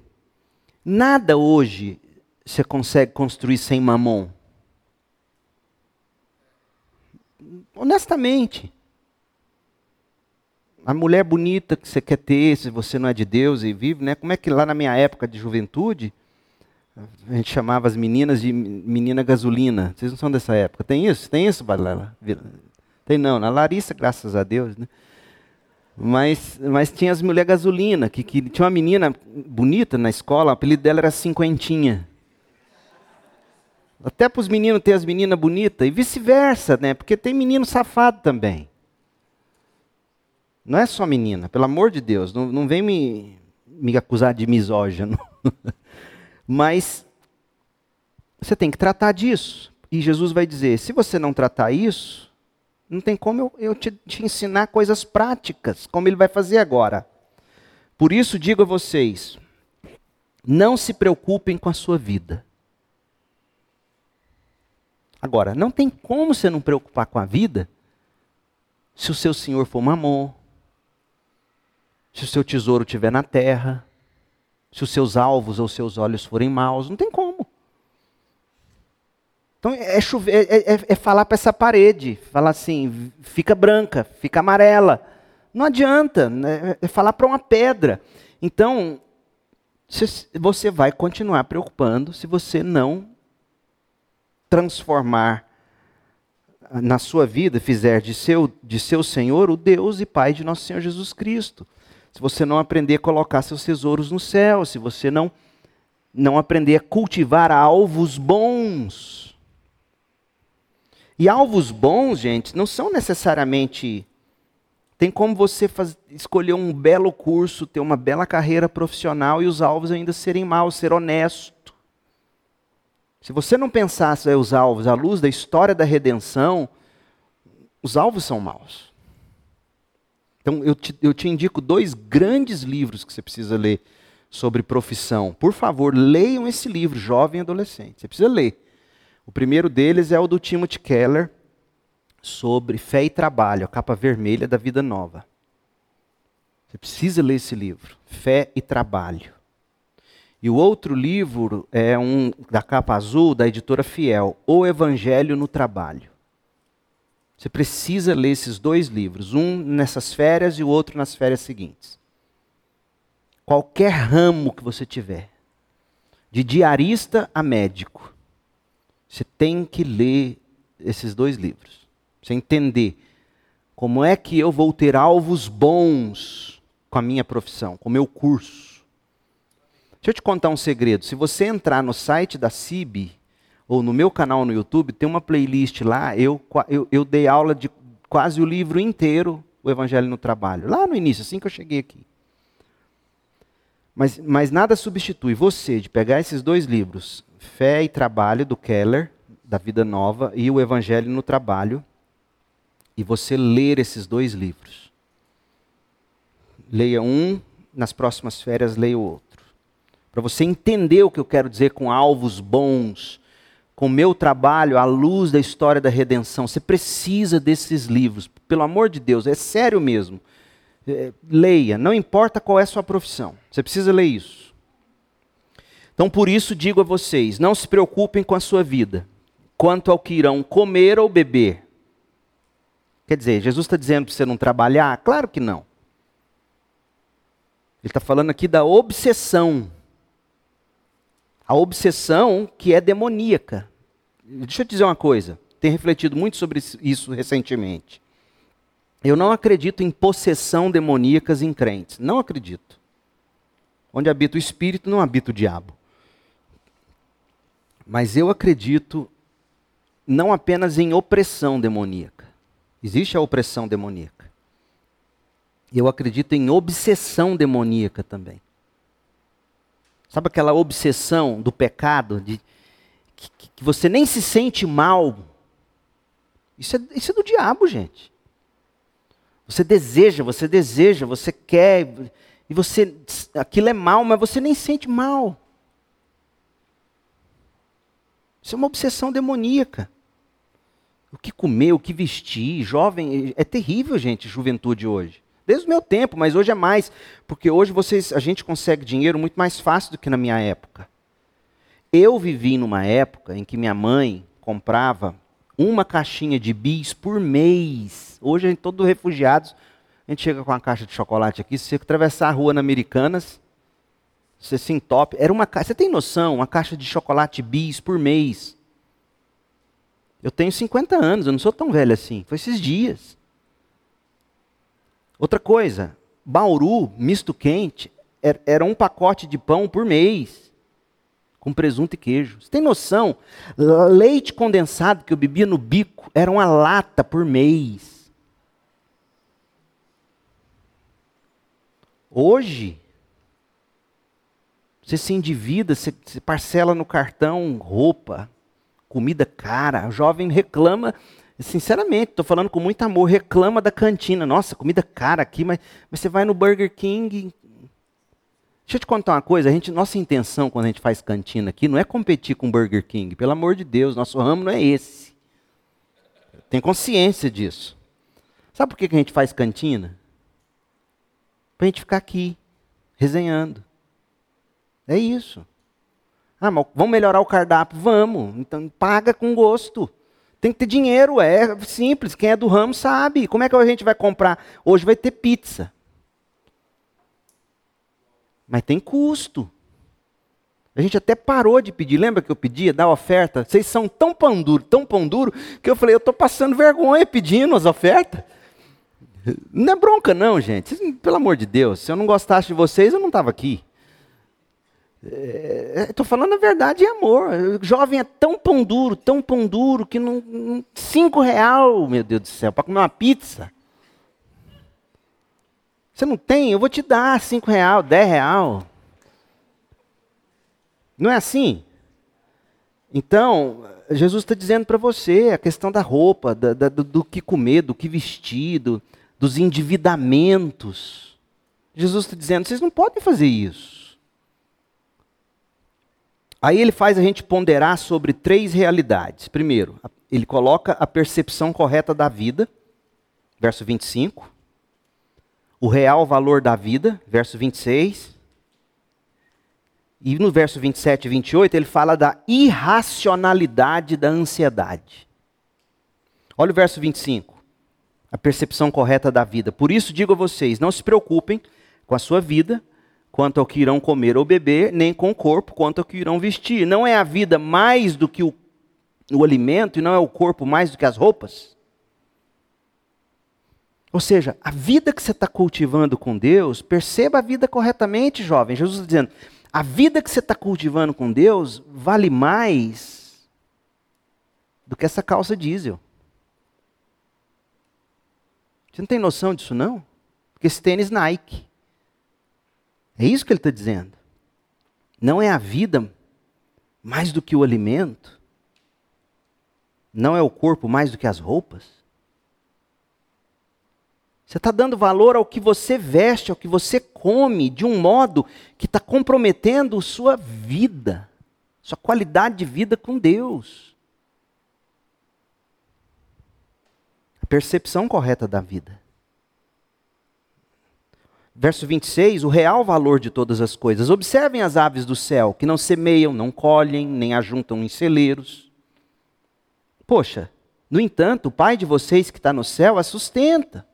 nada hoje você consegue construir sem mamon. Honestamente. A mulher bonita que você quer ter, se você não é de Deus e vive, né? Como é que lá na minha época de juventude, a gente chamava as meninas de menina gasolina. Vocês não são dessa época. Tem isso? Tem isso, Balela? Tem não, na Larissa, graças a Deus, né? Mas, mas tinha as mulheres gasolina, que, que tinha uma menina bonita na escola, o apelido dela era Cinquentinha. Até para os meninos ter as meninas bonitas, e vice-versa, né? Porque tem menino safado também. Não é só menina, pelo amor de Deus, não, não vem me, me acusar de misógino. *laughs* Mas você tem que tratar disso. E Jesus vai dizer: se você não tratar isso, não tem como eu, eu te, te ensinar coisas práticas, como ele vai fazer agora. Por isso digo a vocês: não se preocupem com a sua vida. Agora, não tem como você não preocupar com a vida se o seu senhor for mamon, se o seu tesouro estiver na terra, se os seus alvos ou seus olhos forem maus, não tem como. Então é, chover, é, é, é, é falar para essa parede, falar assim, fica branca, fica amarela. Não adianta, né? é falar para uma pedra. Então, você vai continuar preocupando se você não transformar na sua vida, fizer de seu, de seu Senhor o Deus e Pai de nosso Senhor Jesus Cristo se você não aprender a colocar seus tesouros no céu, se você não, não aprender a cultivar alvos bons. E alvos bons, gente, não são necessariamente. Tem como você faz, escolher um belo curso, ter uma bela carreira profissional e os alvos ainda serem maus, ser honesto. Se você não pensasse os alvos à luz da história da redenção, os alvos são maus. Então, eu te, eu te indico dois grandes livros que você precisa ler sobre profissão. Por favor, leiam esse livro, jovem e adolescente. Você precisa ler. O primeiro deles é o do Timothy Keller, sobre fé e trabalho, a capa vermelha da Vida Nova. Você precisa ler esse livro, Fé e Trabalho. E o outro livro é um da capa azul da editora Fiel, O Evangelho no Trabalho. Você precisa ler esses dois livros, um nessas férias e o outro nas férias seguintes. Qualquer ramo que você tiver, de diarista a médico, você tem que ler esses dois livros. Você entender como é que eu vou ter alvos bons com a minha profissão, com o meu curso. Deixa eu te contar um segredo. Se você entrar no site da CIB, ou no meu canal no YouTube, tem uma playlist lá, eu, eu, eu dei aula de quase o livro inteiro, o Evangelho no Trabalho, lá no início, assim que eu cheguei aqui. Mas, mas nada substitui você de pegar esses dois livros, Fé e Trabalho, do Keller, da Vida Nova, e o Evangelho no Trabalho, e você ler esses dois livros. Leia um, nas próximas férias leia o outro. Para você entender o que eu quero dizer com alvos bons, com meu trabalho à luz da história da redenção. Você precisa desses livros, pelo amor de Deus, é sério mesmo. É, leia, não importa qual é a sua profissão, você precisa ler isso. Então, por isso, digo a vocês: não se preocupem com a sua vida, quanto ao que irão comer ou beber. Quer dizer, Jesus está dizendo para você não trabalhar? Claro que não. Ele está falando aqui da obsessão a obsessão que é demoníaca. Deixa eu te dizer uma coisa, tenho refletido muito sobre isso recentemente. Eu não acredito em possessão demoníacas em crentes. Não acredito. Onde habita o espírito, não habita o diabo. Mas eu acredito não apenas em opressão demoníaca. Existe a opressão demoníaca. Eu acredito em obsessão demoníaca também. Sabe aquela obsessão do pecado, de que, que você nem se sente mal? Isso é, isso é do diabo, gente. Você deseja, você deseja, você quer, e você, aquilo é mal, mas você nem sente mal. Isso é uma obsessão demoníaca. O que comer, o que vestir, jovem, é terrível, gente, juventude hoje. Desde o meu tempo, mas hoje é mais, porque hoje vocês, a gente consegue dinheiro muito mais fácil do que na minha época. Eu vivi numa época em que minha mãe comprava uma caixinha de bis por mês. Hoje, a gente, todos refugiados, a gente chega com uma caixa de chocolate aqui, se você atravessar a rua na Americanas, você se entope. Era uma Você tem noção? Uma caixa de chocolate bis por mês. Eu tenho 50 anos, eu não sou tão velho assim. Foi esses dias. Outra coisa, Bauru, misto quente, era um pacote de pão por mês, com presunto e queijo. Você tem noção? Leite condensado que eu bebia no bico era uma lata por mês. Hoje, você se endivida, você, você parcela no cartão roupa, comida cara. O jovem reclama, sinceramente, estou falando com muito amor, reclama da cantina. Nossa, comida cara aqui, mas, mas você vai no Burger King. Deixa eu te contar uma coisa, a gente, nossa intenção quando a gente faz cantina aqui não é competir com o Burger King, pelo amor de Deus, nosso ramo não é esse. Tem consciência disso. Sabe por que a gente faz cantina? Para a gente ficar aqui, resenhando. É isso. Ah, mas vamos melhorar o cardápio? Vamos. Então paga com gosto. Tem que ter dinheiro, é simples. Quem é do ramo sabe. Como é que a gente vai comprar? Hoje vai ter pizza. Mas tem custo. A gente até parou de pedir. Lembra que eu pedia, dar oferta? Vocês são tão pão duro, tão pão duro, que eu falei, eu estou passando vergonha pedindo as ofertas. Não é bronca, não, gente. Pelo amor de Deus, se eu não gostasse de vocês, eu não estava aqui. Estou é, falando a verdade e amor. O jovem é tão pão duro, tão pão duro, que não, cinco real, meu Deus do céu, para comer uma pizza. Você não tem? Eu vou te dar cinco real, dez real. Não é assim? Então, Jesus está dizendo para você a questão da roupa, da, da, do, do que comer, do que vestir, do, dos endividamentos. Jesus está dizendo: vocês não podem fazer isso. Aí ele faz a gente ponderar sobre três realidades. Primeiro, ele coloca a percepção correta da vida, verso 25. O real valor da vida, verso 26. E no verso 27 e 28, ele fala da irracionalidade da ansiedade. Olha o verso 25. A percepção correta da vida. Por isso digo a vocês: não se preocupem com a sua vida, quanto ao que irão comer ou beber, nem com o corpo quanto ao que irão vestir. Não é a vida mais do que o, o alimento e não é o corpo mais do que as roupas? Ou seja, a vida que você está cultivando com Deus, perceba a vida corretamente, jovem. Jesus está dizendo: a vida que você está cultivando com Deus vale mais do que essa calça diesel. Você não tem noção disso, não? Porque esse tênis Nike. É isso que ele está dizendo. Não é a vida mais do que o alimento? Não é o corpo mais do que as roupas? Você está dando valor ao que você veste, ao que você come, de um modo que está comprometendo sua vida, sua qualidade de vida com Deus. A percepção correta da vida. Verso 26, o real valor de todas as coisas. Observem as aves do céu, que não semeiam, não colhem, nem ajuntam em celeiros. Poxa, no entanto, o Pai de vocês que está no céu a sustenta.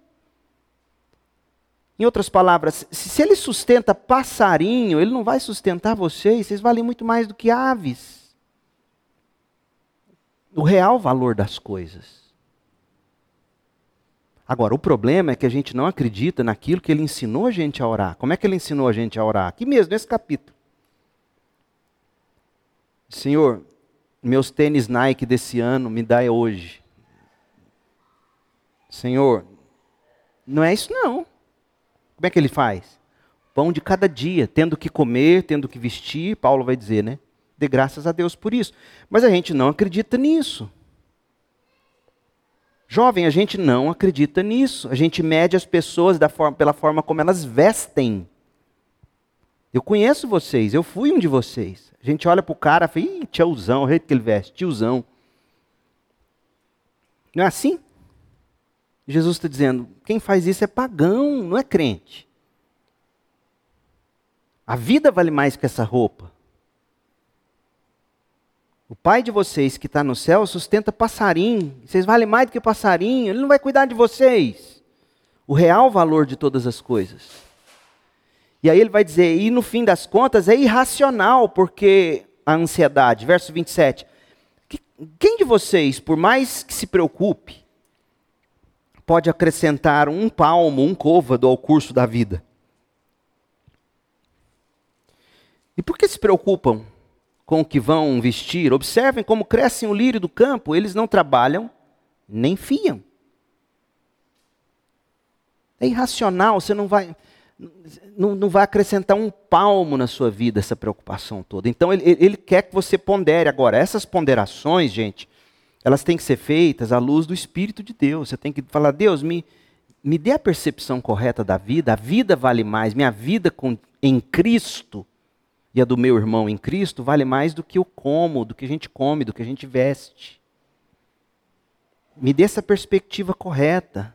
Em outras palavras, se ele sustenta passarinho, ele não vai sustentar vocês, vocês valem muito mais do que aves. O real valor das coisas. Agora, o problema é que a gente não acredita naquilo que ele ensinou a gente a orar. Como é que ele ensinou a gente a orar? Aqui mesmo, nesse capítulo. Senhor, meus tênis Nike desse ano me dá hoje. Senhor, não é isso não. Como é que ele faz? Pão de cada dia, tendo que comer, tendo que vestir, Paulo vai dizer, né? Dê graças a Deus por isso. Mas a gente não acredita nisso. Jovem, a gente não acredita nisso. A gente mede as pessoas forma, pela forma como elas vestem. Eu conheço vocês, eu fui um de vocês. A gente olha para o cara e fala, ih, tiozão, o jeito que ele veste, tiozão. Não é assim? Jesus está dizendo, quem faz isso é pagão, não é crente. A vida vale mais que essa roupa. O pai de vocês que está no céu sustenta passarinho. Vocês valem mais do que passarinho. Ele não vai cuidar de vocês. O real valor de todas as coisas. E aí ele vai dizer, e no fim das contas é irracional, porque a ansiedade, verso 27. Quem de vocês, por mais que se preocupe, pode acrescentar um palmo, um côvado ao curso da vida? E por que se preocupam com o que vão vestir? Observem como crescem o lírio do campo, eles não trabalham nem fiam. É irracional, você não vai, não, não vai acrescentar um palmo na sua vida essa preocupação toda. Então ele, ele quer que você pondere. Agora, essas ponderações, gente, elas têm que ser feitas à luz do Espírito de Deus. Você tem que falar, Deus, me, me dê a percepção correta da vida, a vida vale mais, minha vida com, em Cristo e a do meu irmão em Cristo vale mais do que o como, do que a gente come, do que a gente veste. Me dê essa perspectiva correta.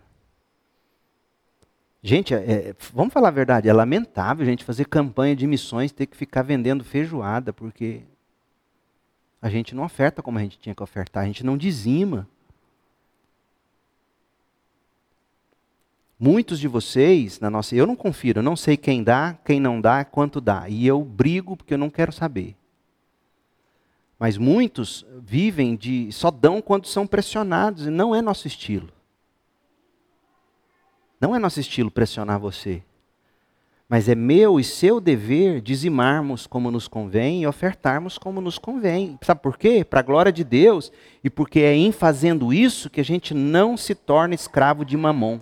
Gente, é, vamos falar a verdade, é lamentável a gente fazer campanha de missões, ter que ficar vendendo feijoada, porque a gente não oferta como a gente tinha que ofertar, a gente não dizima. Muitos de vocês, na nossa, eu não confiro, eu não sei quem dá, quem não dá, quanto dá, e eu brigo porque eu não quero saber. Mas muitos vivem de só dão quando são pressionados, e não é nosso estilo. Não é nosso estilo pressionar você. Mas é meu e seu dever dizimarmos como nos convém e ofertarmos como nos convém. Sabe por quê? Para a glória de Deus e porque é em fazendo isso que a gente não se torna escravo de mamon.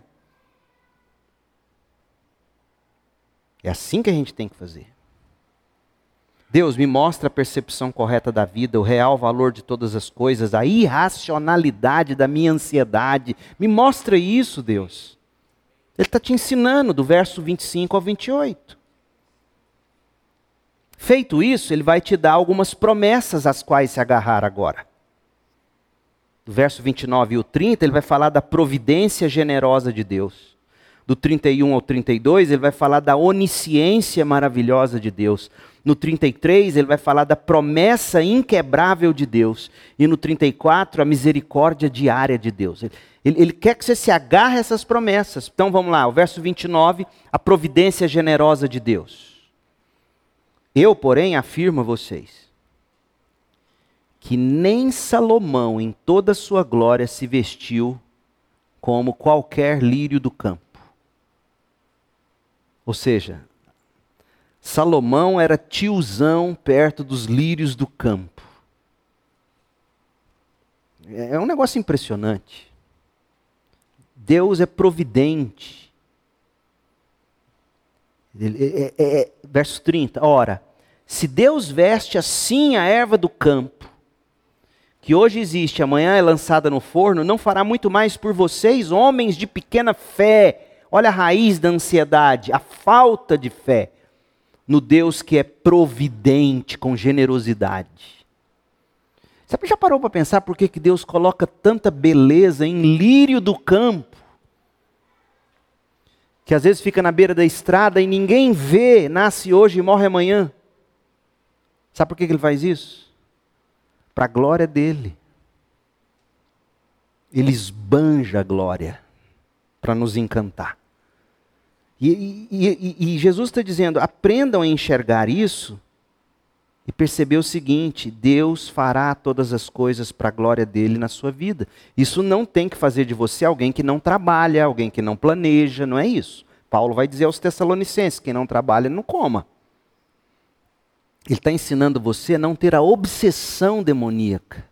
É assim que a gente tem que fazer. Deus me mostra a percepção correta da vida, o real valor de todas as coisas, a irracionalidade da minha ansiedade. Me mostra isso, Deus. Ele está te ensinando do verso 25 ao 28. Feito isso, ele vai te dar algumas promessas às quais se agarrar agora. Do verso 29 e o 30, ele vai falar da providência generosa de Deus. Do 31 ao 32, ele vai falar da onisciência maravilhosa de Deus. No 33, ele vai falar da promessa inquebrável de Deus. E no 34, a misericórdia diária de Deus. Ele, ele, quer que você se agarre a essas promessas. Então vamos lá, o verso 29, a providência generosa de Deus. Eu, porém, afirmo a vocês que nem Salomão, em toda a sua glória, se vestiu como qualquer lírio do campo. Ou seja, Salomão era tiozão perto dos lírios do campo. É, é um negócio impressionante. Deus é providente. É, é, é, verso 30, ora, se Deus veste assim a erva do campo, que hoje existe, amanhã é lançada no forno, não fará muito mais por vocês, homens de pequena fé. Olha a raiz da ansiedade, a falta de fé no Deus que é providente, com generosidade. Você já parou para pensar por que, que Deus coloca tanta beleza em lírio do campo? Que às vezes fica na beira da estrada e ninguém vê, nasce hoje e morre amanhã. Sabe por que, que ele faz isso? Para a glória dele. Ele esbanja a glória para nos encantar. E, e, e Jesus está dizendo: aprendam a enxergar isso e perceber o seguinte: Deus fará todas as coisas para a glória dele na sua vida. Isso não tem que fazer de você alguém que não trabalha, alguém que não planeja, não é isso. Paulo vai dizer aos Tessalonicenses: quem não trabalha, não coma. Ele está ensinando você a não ter a obsessão demoníaca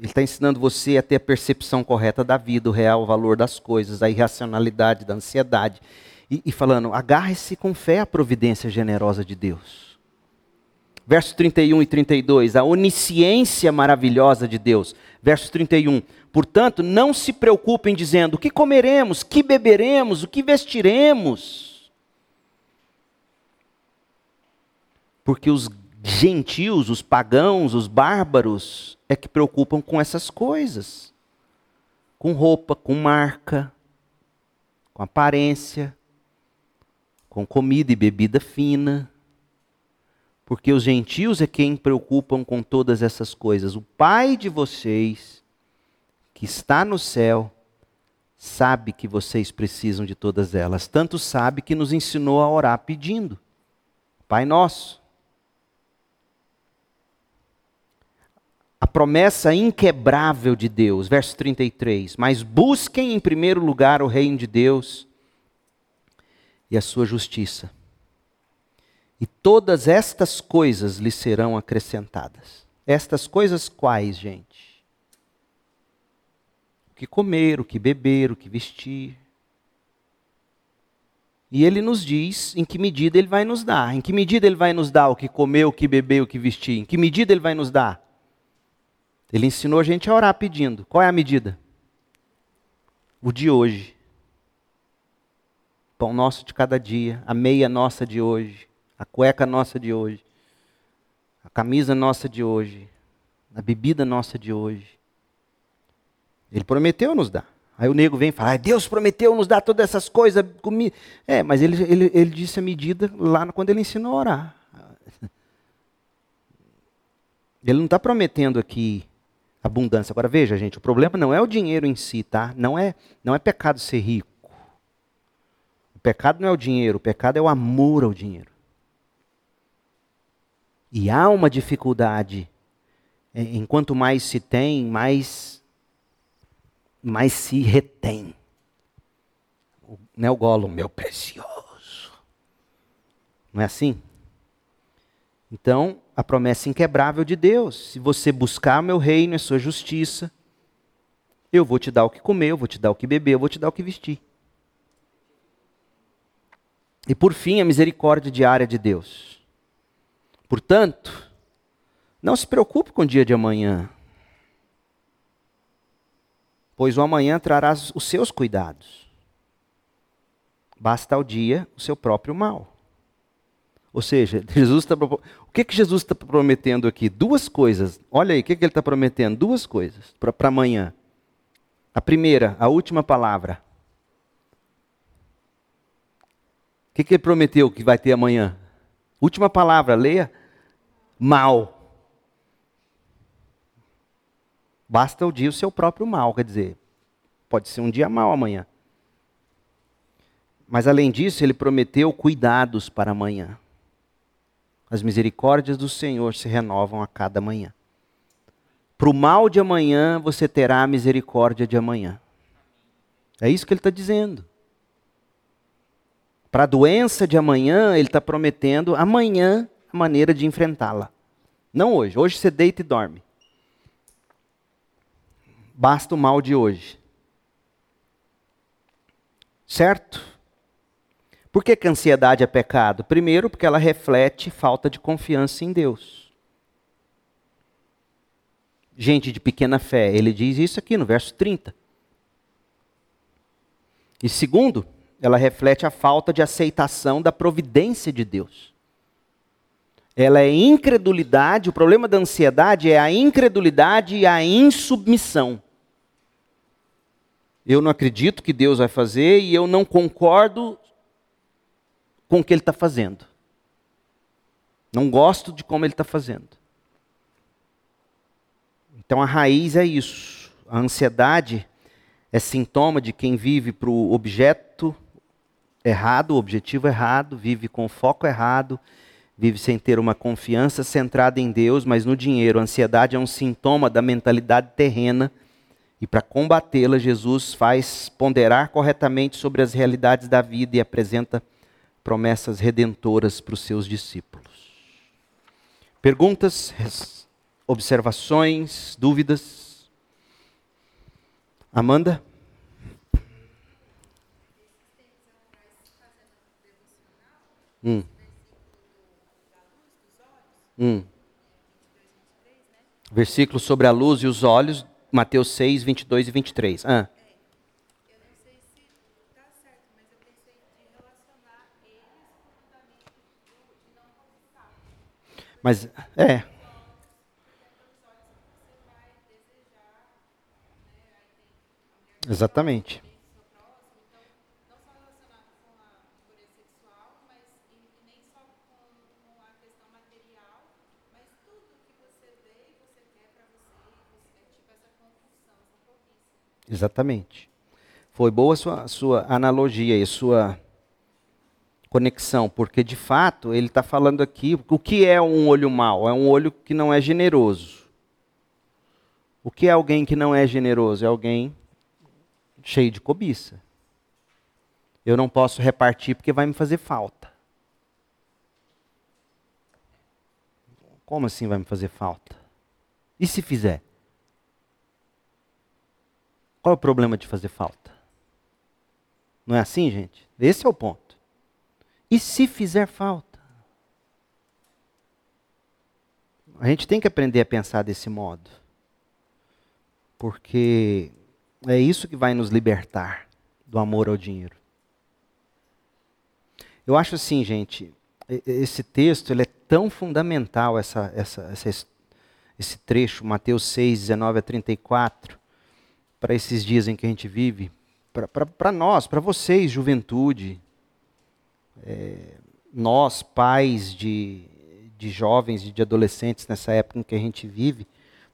ele está ensinando você a ter a percepção correta da vida, o real valor das coisas, a irracionalidade da ansiedade. E, e falando, agarre-se com fé à providência generosa de Deus. Versos 31 e 32, a onisciência maravilhosa de Deus. Verso 31, portanto, não se preocupem dizendo: o que comeremos, que beberemos, o que vestiremos. Porque os gentios, os pagãos, os bárbaros, é que preocupam com essas coisas. Com roupa, com marca, com aparência, com comida e bebida fina. Porque os gentios é quem preocupam com todas essas coisas. O Pai de vocês, que está no céu, sabe que vocês precisam de todas elas. Tanto sabe que nos ensinou a orar pedindo. Pai nosso a promessa inquebrável de Deus, verso 33. Mas busquem em primeiro lugar o reino de Deus e a sua justiça. E todas estas coisas lhe serão acrescentadas. Estas coisas quais, gente? O que comer, o que beber, o que vestir. E ele nos diz em que medida ele vai nos dar. Em que medida ele vai nos dar o que comer, o que beber, o que vestir. Em que medida ele vai nos dar? Ele ensinou a gente a orar pedindo. Qual é a medida? O de hoje. Pão nosso de cada dia, a meia nossa de hoje, a cueca nossa de hoje, a camisa nossa de hoje, a bebida nossa de hoje. Ele prometeu nos dar. Aí o nego vem e fala, ah, Deus prometeu nos dar todas essas coisas. Comi... É, mas ele, ele, ele disse a medida lá quando ele ensinou a orar. *laughs* Ele não está prometendo aqui abundância. Agora veja, gente, o problema não é o dinheiro em si, tá? Não é, não é pecado ser rico. O pecado não é o dinheiro, o pecado é o amor ao dinheiro. E há uma dificuldade. Enquanto mais se tem, mais mas se retém. Não é o Gollum, meu precioso. Não é assim? Então, a promessa inquebrável de Deus: se você buscar meu reino e a sua justiça, eu vou te dar o que comer, eu vou te dar o que beber, eu vou te dar o que vestir. E por fim, a misericórdia diária de Deus. Portanto, não se preocupe com o dia de amanhã pois o amanhã trará os seus cuidados. Basta ao dia o seu próprio mal. Ou seja, *laughs* Jesus está o que, que Jesus está prometendo aqui? Duas coisas. Olha aí, o que, que ele está prometendo? Duas coisas para amanhã. A primeira, a última palavra. O que, que ele prometeu que vai ter amanhã? Última palavra, leia. Mal. Basta o dia o seu próprio mal, quer dizer, pode ser um dia mal amanhã. Mas além disso, ele prometeu cuidados para amanhã. As misericórdias do Senhor se renovam a cada manhã. Para o mal de amanhã, você terá a misericórdia de amanhã. É isso que ele está dizendo. Para a doença de amanhã, ele está prometendo amanhã a maneira de enfrentá-la. Não hoje. Hoje você deita e dorme. Basta o mal de hoje. Certo? Por que, que a ansiedade é pecado? Primeiro, porque ela reflete falta de confiança em Deus. Gente de pequena fé, ele diz isso aqui no verso 30. E segundo, ela reflete a falta de aceitação da providência de Deus. Ela é incredulidade, o problema da ansiedade é a incredulidade e a insubmissão eu não acredito que Deus vai fazer e eu não concordo com o que Ele está fazendo. Não gosto de como Ele está fazendo. Então a raiz é isso. A ansiedade é sintoma de quem vive para o objeto errado, o objetivo errado, vive com foco errado, vive sem ter uma confiança centrada em Deus, mas no dinheiro. A ansiedade é um sintoma da mentalidade terrena e para combatê-la, Jesus faz ponderar corretamente sobre as realidades da vida e apresenta promessas redentoras para os seus discípulos. Perguntas, observações, dúvidas? Amanda? Hum. Hum. Versículo sobre a luz e os olhos Mateus 6, 22 e 23. Ah. Mas, é. Exatamente. Exatamente. Foi boa a sua, sua analogia e sua conexão, porque de fato ele está falando aqui o que é um olho mau? É um olho que não é generoso. O que é alguém que não é generoso? É alguém cheio de cobiça. Eu não posso repartir porque vai me fazer falta. Como assim vai me fazer falta? E se fizer? Qual é o problema de fazer falta? Não é assim, gente? Esse é o ponto. E se fizer falta? A gente tem que aprender a pensar desse modo. Porque é isso que vai nos libertar do amor ao dinheiro. Eu acho assim, gente, esse texto ele é tão fundamental, essa, essa, essa, esse trecho, Mateus 6, 19 a 34, para esses dias em que a gente vive, para nós, para vocês, juventude, é, nós, pais de, de jovens e de adolescentes nessa época em que a gente vive,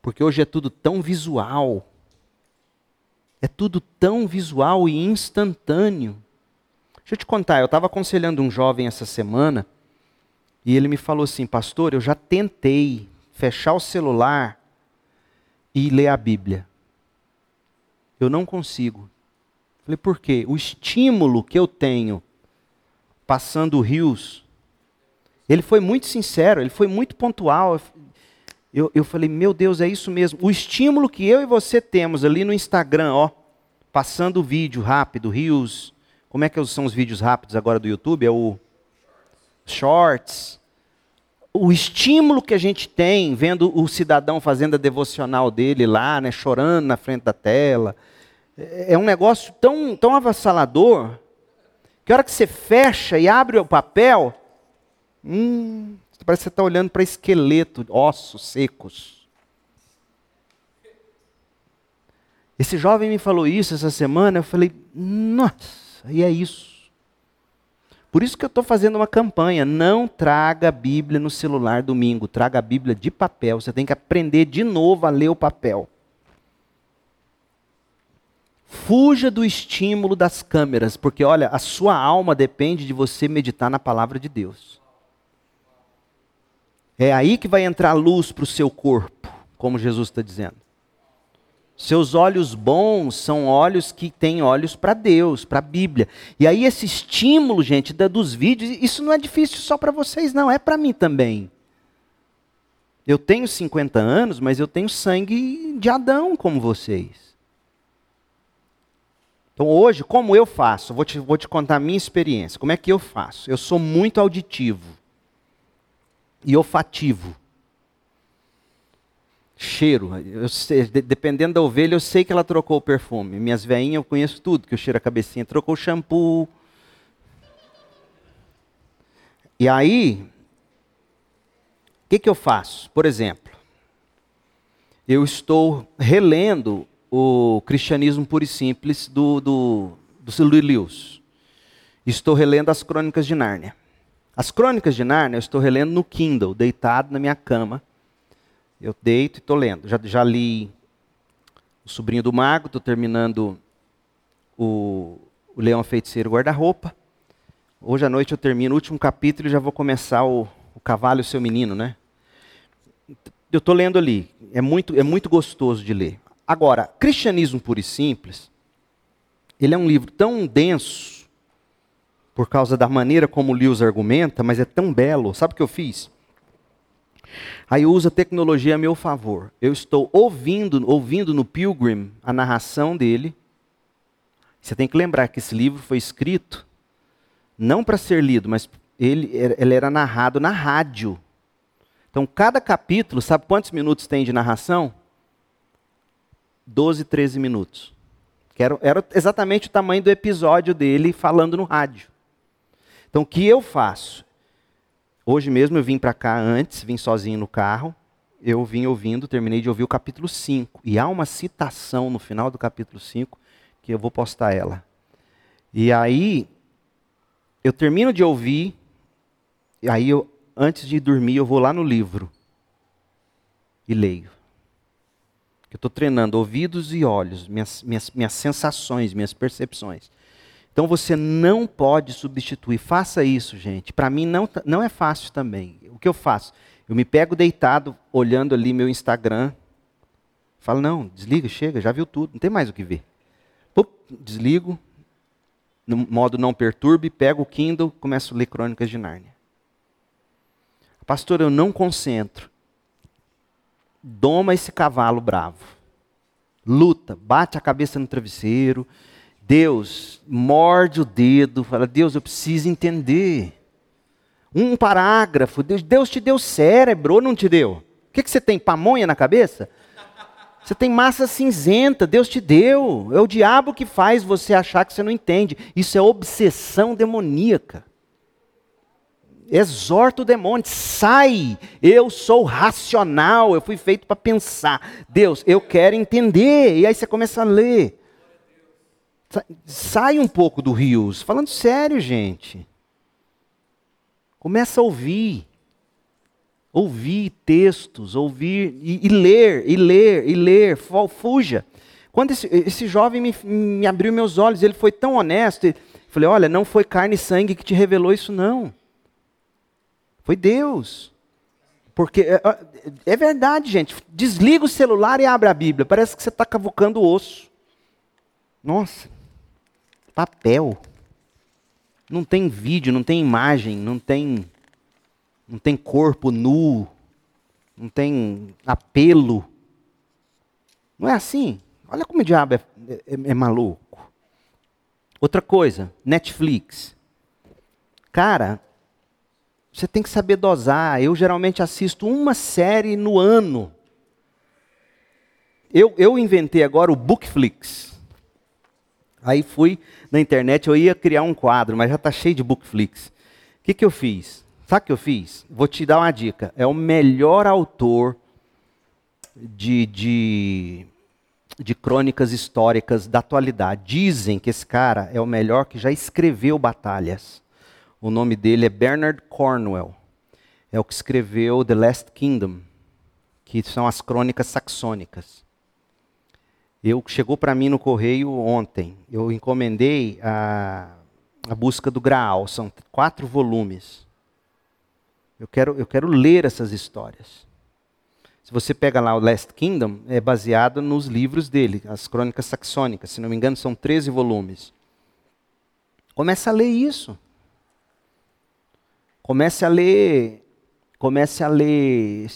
porque hoje é tudo tão visual, é tudo tão visual e instantâneo. Deixa eu te contar, eu estava aconselhando um jovem essa semana e ele me falou assim: Pastor, eu já tentei fechar o celular e ler a Bíblia. Eu não consigo. Falei, por quê? O estímulo que eu tenho passando rios. Ele foi muito sincero, ele foi muito pontual. Eu, eu falei, meu Deus, é isso mesmo. O estímulo que eu e você temos ali no Instagram, ó, passando vídeo rápido, rios. Como é que são os vídeos rápidos agora do YouTube? É o Shorts. O estímulo que a gente tem vendo o cidadão fazendo a devocional dele lá, né, chorando na frente da tela é, é um negócio tão, tão avassalador que a hora que você fecha e abre o papel, hum, parece que você está olhando para esqueleto, ossos secos. Esse jovem me falou isso essa semana, eu falei, nossa, e é isso. Por isso que eu estou fazendo uma campanha. Não traga a Bíblia no celular domingo, traga a Bíblia de papel. Você tem que aprender de novo a ler o papel. Fuja do estímulo das câmeras, porque olha, a sua alma depende de você meditar na palavra de Deus. É aí que vai entrar luz para o seu corpo, como Jesus está dizendo. Seus olhos bons são olhos que têm olhos para Deus, para a Bíblia. E aí esse estímulo, gente, da, dos vídeos, isso não é difícil só para vocês, não, é para mim também. Eu tenho 50 anos, mas eu tenho sangue de Adão como vocês. Então hoje, como eu faço? Vou te, vou te contar a minha experiência. Como é que eu faço? Eu sou muito auditivo e olfativo. Cheiro. Sei, dependendo da ovelha, eu sei que ela trocou o perfume. Minhas veinhas eu conheço tudo, que eu cheiro a cabecinha. Trocou o shampoo. E aí, o que, que eu faço? Por exemplo, eu estou relendo o Cristianismo Puro e Simples do, do, do C.L. Lewis. Estou relendo as Crônicas de Nárnia. As Crônicas de Nárnia eu estou relendo no Kindle, deitado na minha cama. Eu deito e estou lendo. Já, já li O Sobrinho do Mago, estou terminando o, o Leão Feiticeiro Guarda-Roupa. Hoje à noite eu termino o último capítulo e já vou começar o, o Cavalo e o Seu Menino, né? Eu estou lendo ali. É muito, é muito gostoso de ler. Agora, Cristianismo Puro e Simples, ele é um livro tão denso, por causa da maneira como Lewis argumenta, mas é tão belo. Sabe o que eu fiz? Aí eu uso a tecnologia a meu favor. Eu estou ouvindo, ouvindo no Pilgrim a narração dele. Você tem que lembrar que esse livro foi escrito não para ser lido, mas ele, ele era narrado na rádio. Então, cada capítulo, sabe quantos minutos tem de narração? 12, 13 minutos. Que era, era exatamente o tamanho do episódio dele falando no rádio. Então, o que eu faço? Hoje mesmo eu vim para cá antes, vim sozinho no carro. Eu vim ouvindo, terminei de ouvir o capítulo 5. E há uma citação no final do capítulo 5 que eu vou postar ela. E aí, eu termino de ouvir, e aí eu, antes de dormir, eu vou lá no livro e leio. Eu estou treinando ouvidos e olhos, minhas, minhas, minhas sensações, minhas percepções. Então você não pode substituir. Faça isso, gente. Para mim não, não é fácil também. O que eu faço? Eu me pego deitado, olhando ali meu Instagram, Fala, não, desliga, chega, já viu tudo, não tem mais o que ver. Pup, desligo, no modo não perturbe, pego o Kindle, começo a ler Crônicas de Nárnia. Pastor, eu não concentro. Doma esse cavalo bravo. Luta, bate a cabeça no travesseiro. Deus, morde o dedo, fala: Deus, eu preciso entender. Um parágrafo, Deus, Deus te deu cérebro ou não te deu? O que, que você tem? Pamonha na cabeça? Você tem massa cinzenta, Deus te deu. É o diabo que faz você achar que você não entende. Isso é obsessão demoníaca. Exorta o demônio, sai. Eu sou racional, eu fui feito para pensar. Deus, eu quero entender. E aí você começa a ler. Sai um pouco do rios. Falando sério, gente. Começa a ouvir ouvir textos, ouvir e, e, ler, e ler, e ler, fuja. Quando esse, esse jovem me, me, abriu meus olhos, ele foi tão honesto, falei, olha, não foi carne e sangue que te revelou isso não. Foi Deus. Porque é, é verdade, gente. Desliga o celular e abre a Bíblia. Parece que você está cavucando o osso. Nossa, papel. Não tem vídeo, não tem imagem, não tem não tem corpo nu, não tem apelo. Não é assim? Olha como o diabo é, é, é maluco. Outra coisa, Netflix. Cara, você tem que saber dosar. Eu geralmente assisto uma série no ano. Eu, eu inventei agora o Bookflix. Aí fui na internet, eu ia criar um quadro, mas já está cheio de Bookflix. O que, que eu fiz? Sabe o que eu fiz? Vou te dar uma dica. É o melhor autor de, de, de crônicas históricas da atualidade. Dizem que esse cara é o melhor que já escreveu batalhas. O nome dele é Bernard Cornwell. É o que escreveu The Last Kingdom, que são as crônicas saxônicas. Eu chegou para mim no correio ontem. Eu encomendei a, a busca do Graal. São quatro volumes. Eu quero, eu quero ler essas histórias. Se você pega lá o Last Kingdom, é baseado nos livros dele, as crônicas saxônicas. Se não me engano, são 13 volumes. Comece a ler isso. Comece a ler. Comece a ler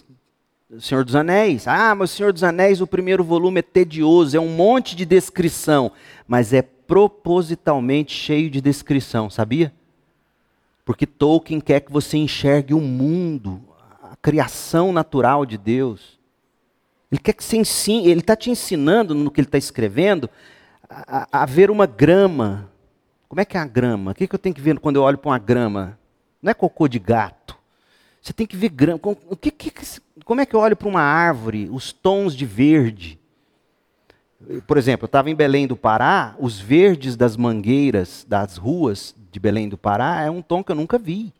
o Senhor dos Anéis. Ah, mas o Senhor dos Anéis, o primeiro volume é tedioso, é um monte de descrição, mas é propositalmente cheio de descrição, sabia? Porque Tolkien quer que você enxergue o mundo, a criação natural de Deus. Ele quer que você ensine, ele está te ensinando no que ele está escrevendo a, a, ver uma grama. Como é que é a grama? O que, que eu tenho que ver quando eu olho para uma grama? Não é cocô de gato. Você tem que ver grama. Como é que eu olho para uma árvore? Os tons de verde. Por exemplo, eu estava em Belém do Pará, os verdes das mangueiras das ruas de Belém do Pará é um tom que eu nunca vi.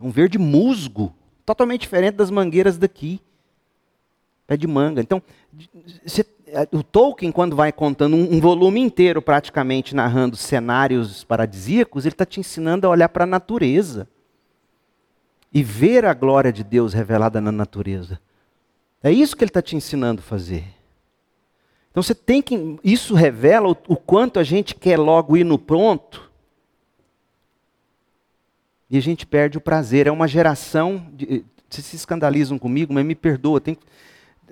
Um verde musgo, totalmente diferente das mangueiras daqui. Pé de manga. Então, é, o Tolkien, quando vai contando um, um volume inteiro, praticamente narrando cenários paradisíacos, ele está te ensinando a olhar para a natureza e ver a glória de Deus revelada na natureza. É isso que ele está te ensinando a fazer. Então você tem que. Isso revela o, o quanto a gente quer logo ir no pronto e a gente perde o prazer. É uma geração, de, vocês se escandalizam comigo, mas me perdoa, tem,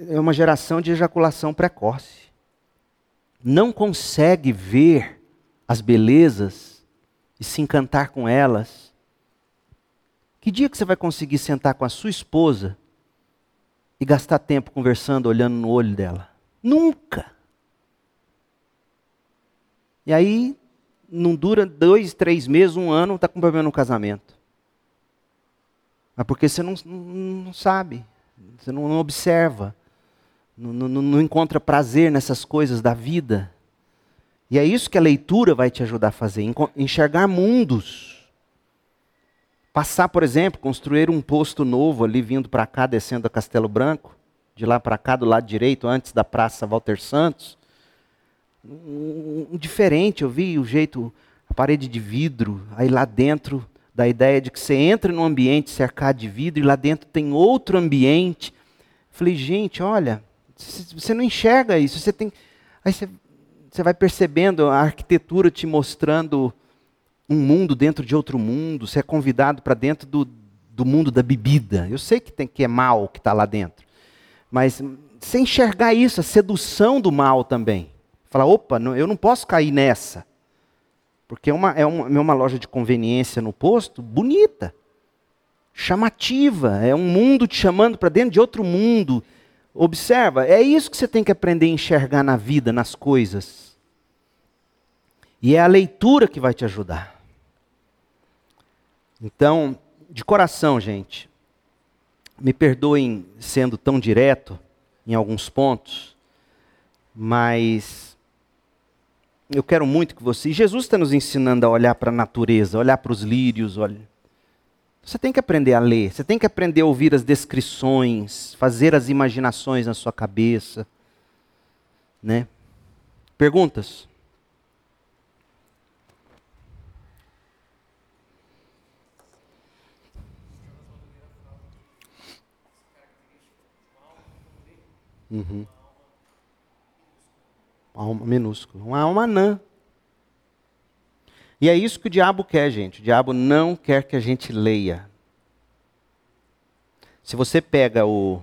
é uma geração de ejaculação precoce. Não consegue ver as belezas e se encantar com elas. Que dia que você vai conseguir sentar com a sua esposa e gastar tempo conversando, olhando no olho dela? Nunca. E aí não dura dois, três meses, um ano, está com problema no casamento. Mas porque você não, não sabe, você não, não observa, não, não, não encontra prazer nessas coisas da vida. E é isso que a leitura vai te ajudar a fazer, enxergar mundos. Passar, por exemplo, construir um posto novo ali vindo para cá, descendo a Castelo Branco, de lá para cá, do lado direito, antes da Praça Walter Santos um, um, diferente. Eu vi o jeito, a parede de vidro, aí lá dentro, da ideia de que você entra num ambiente cercado de vidro e lá dentro tem outro ambiente. Falei, gente, olha, Você não enxerga isso. Você tem. Aí você, você vai percebendo a arquitetura te mostrando um mundo dentro de outro mundo. Você é convidado para dentro do, do mundo da bebida. Eu sei que tem que é mal que está lá dentro, mas você enxergar isso, a sedução do mal também. Falar, opa, não, eu não posso cair nessa. Porque é uma, é, uma, é uma loja de conveniência no posto bonita, chamativa. É um mundo te chamando para dentro de outro mundo. Observa, é isso que você tem que aprender a enxergar na vida, nas coisas. E é a leitura que vai te ajudar. Então, de coração, gente, me perdoem sendo tão direto em alguns pontos, mas eu quero muito que você. Jesus está nos ensinando a olhar para a natureza, olhar para os lírios. Olha. Você tem que aprender a ler, você tem que aprender a ouvir as descrições, fazer as imaginações na sua cabeça. Né? Perguntas? Uhum. Alma minúscula. Uma alma anã. E é isso que o diabo quer, gente. O diabo não quer que a gente leia. Se você pega o,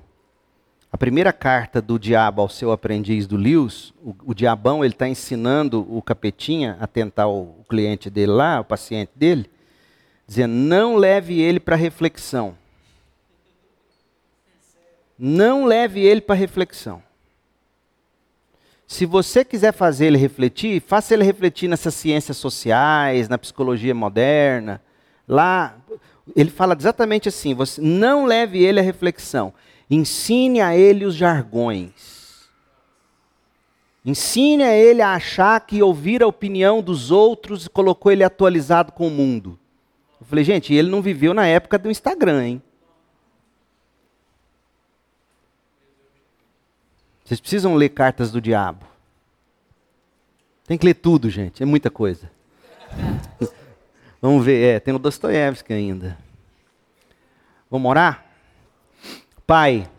a primeira carta do diabo ao seu aprendiz do Lewis, o, o diabão ele está ensinando o capetinha a tentar o, o cliente dele lá, o paciente dele, dizendo: não leve ele para reflexão. Não leve ele para reflexão. Se você quiser fazer ele refletir, faça ele refletir nessas ciências sociais, na psicologia moderna. Lá, ele fala exatamente assim: você não leve ele à reflexão, ensine a ele os jargões. Ensine a ele a achar que ouvir a opinião dos outros colocou ele atualizado com o mundo. Eu falei, gente, ele não viveu na época do Instagram, hein? Vocês precisam ler cartas do diabo. Tem que ler tudo, gente. É muita coisa. Vamos ver. É, tem o Dostoiévski ainda. Vamos orar? Pai,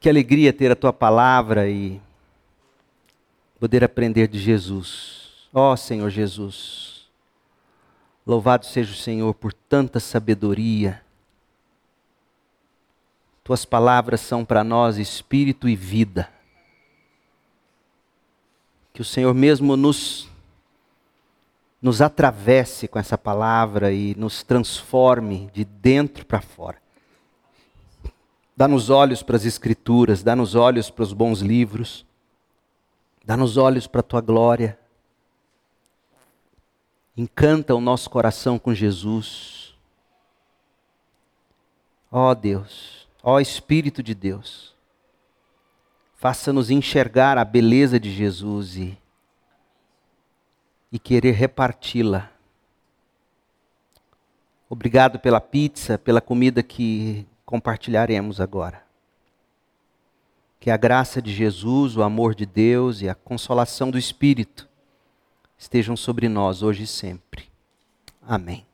que alegria ter a tua palavra e poder aprender de Jesus. Ó oh, Senhor Jesus, louvado seja o Senhor por tanta sabedoria tuas palavras são para nós espírito e vida. Que o Senhor mesmo nos nos atravesse com essa palavra e nos transforme de dentro para fora. Dá-nos olhos para as Escrituras, dá-nos olhos para os bons livros, dá-nos olhos para a tua glória. Encanta o nosso coração com Jesus. Ó oh, Deus, Ó Espírito de Deus, faça-nos enxergar a beleza de Jesus e, e querer reparti-la. Obrigado pela pizza, pela comida que compartilharemos agora. Que a graça de Jesus, o amor de Deus e a consolação do Espírito estejam sobre nós hoje e sempre. Amém.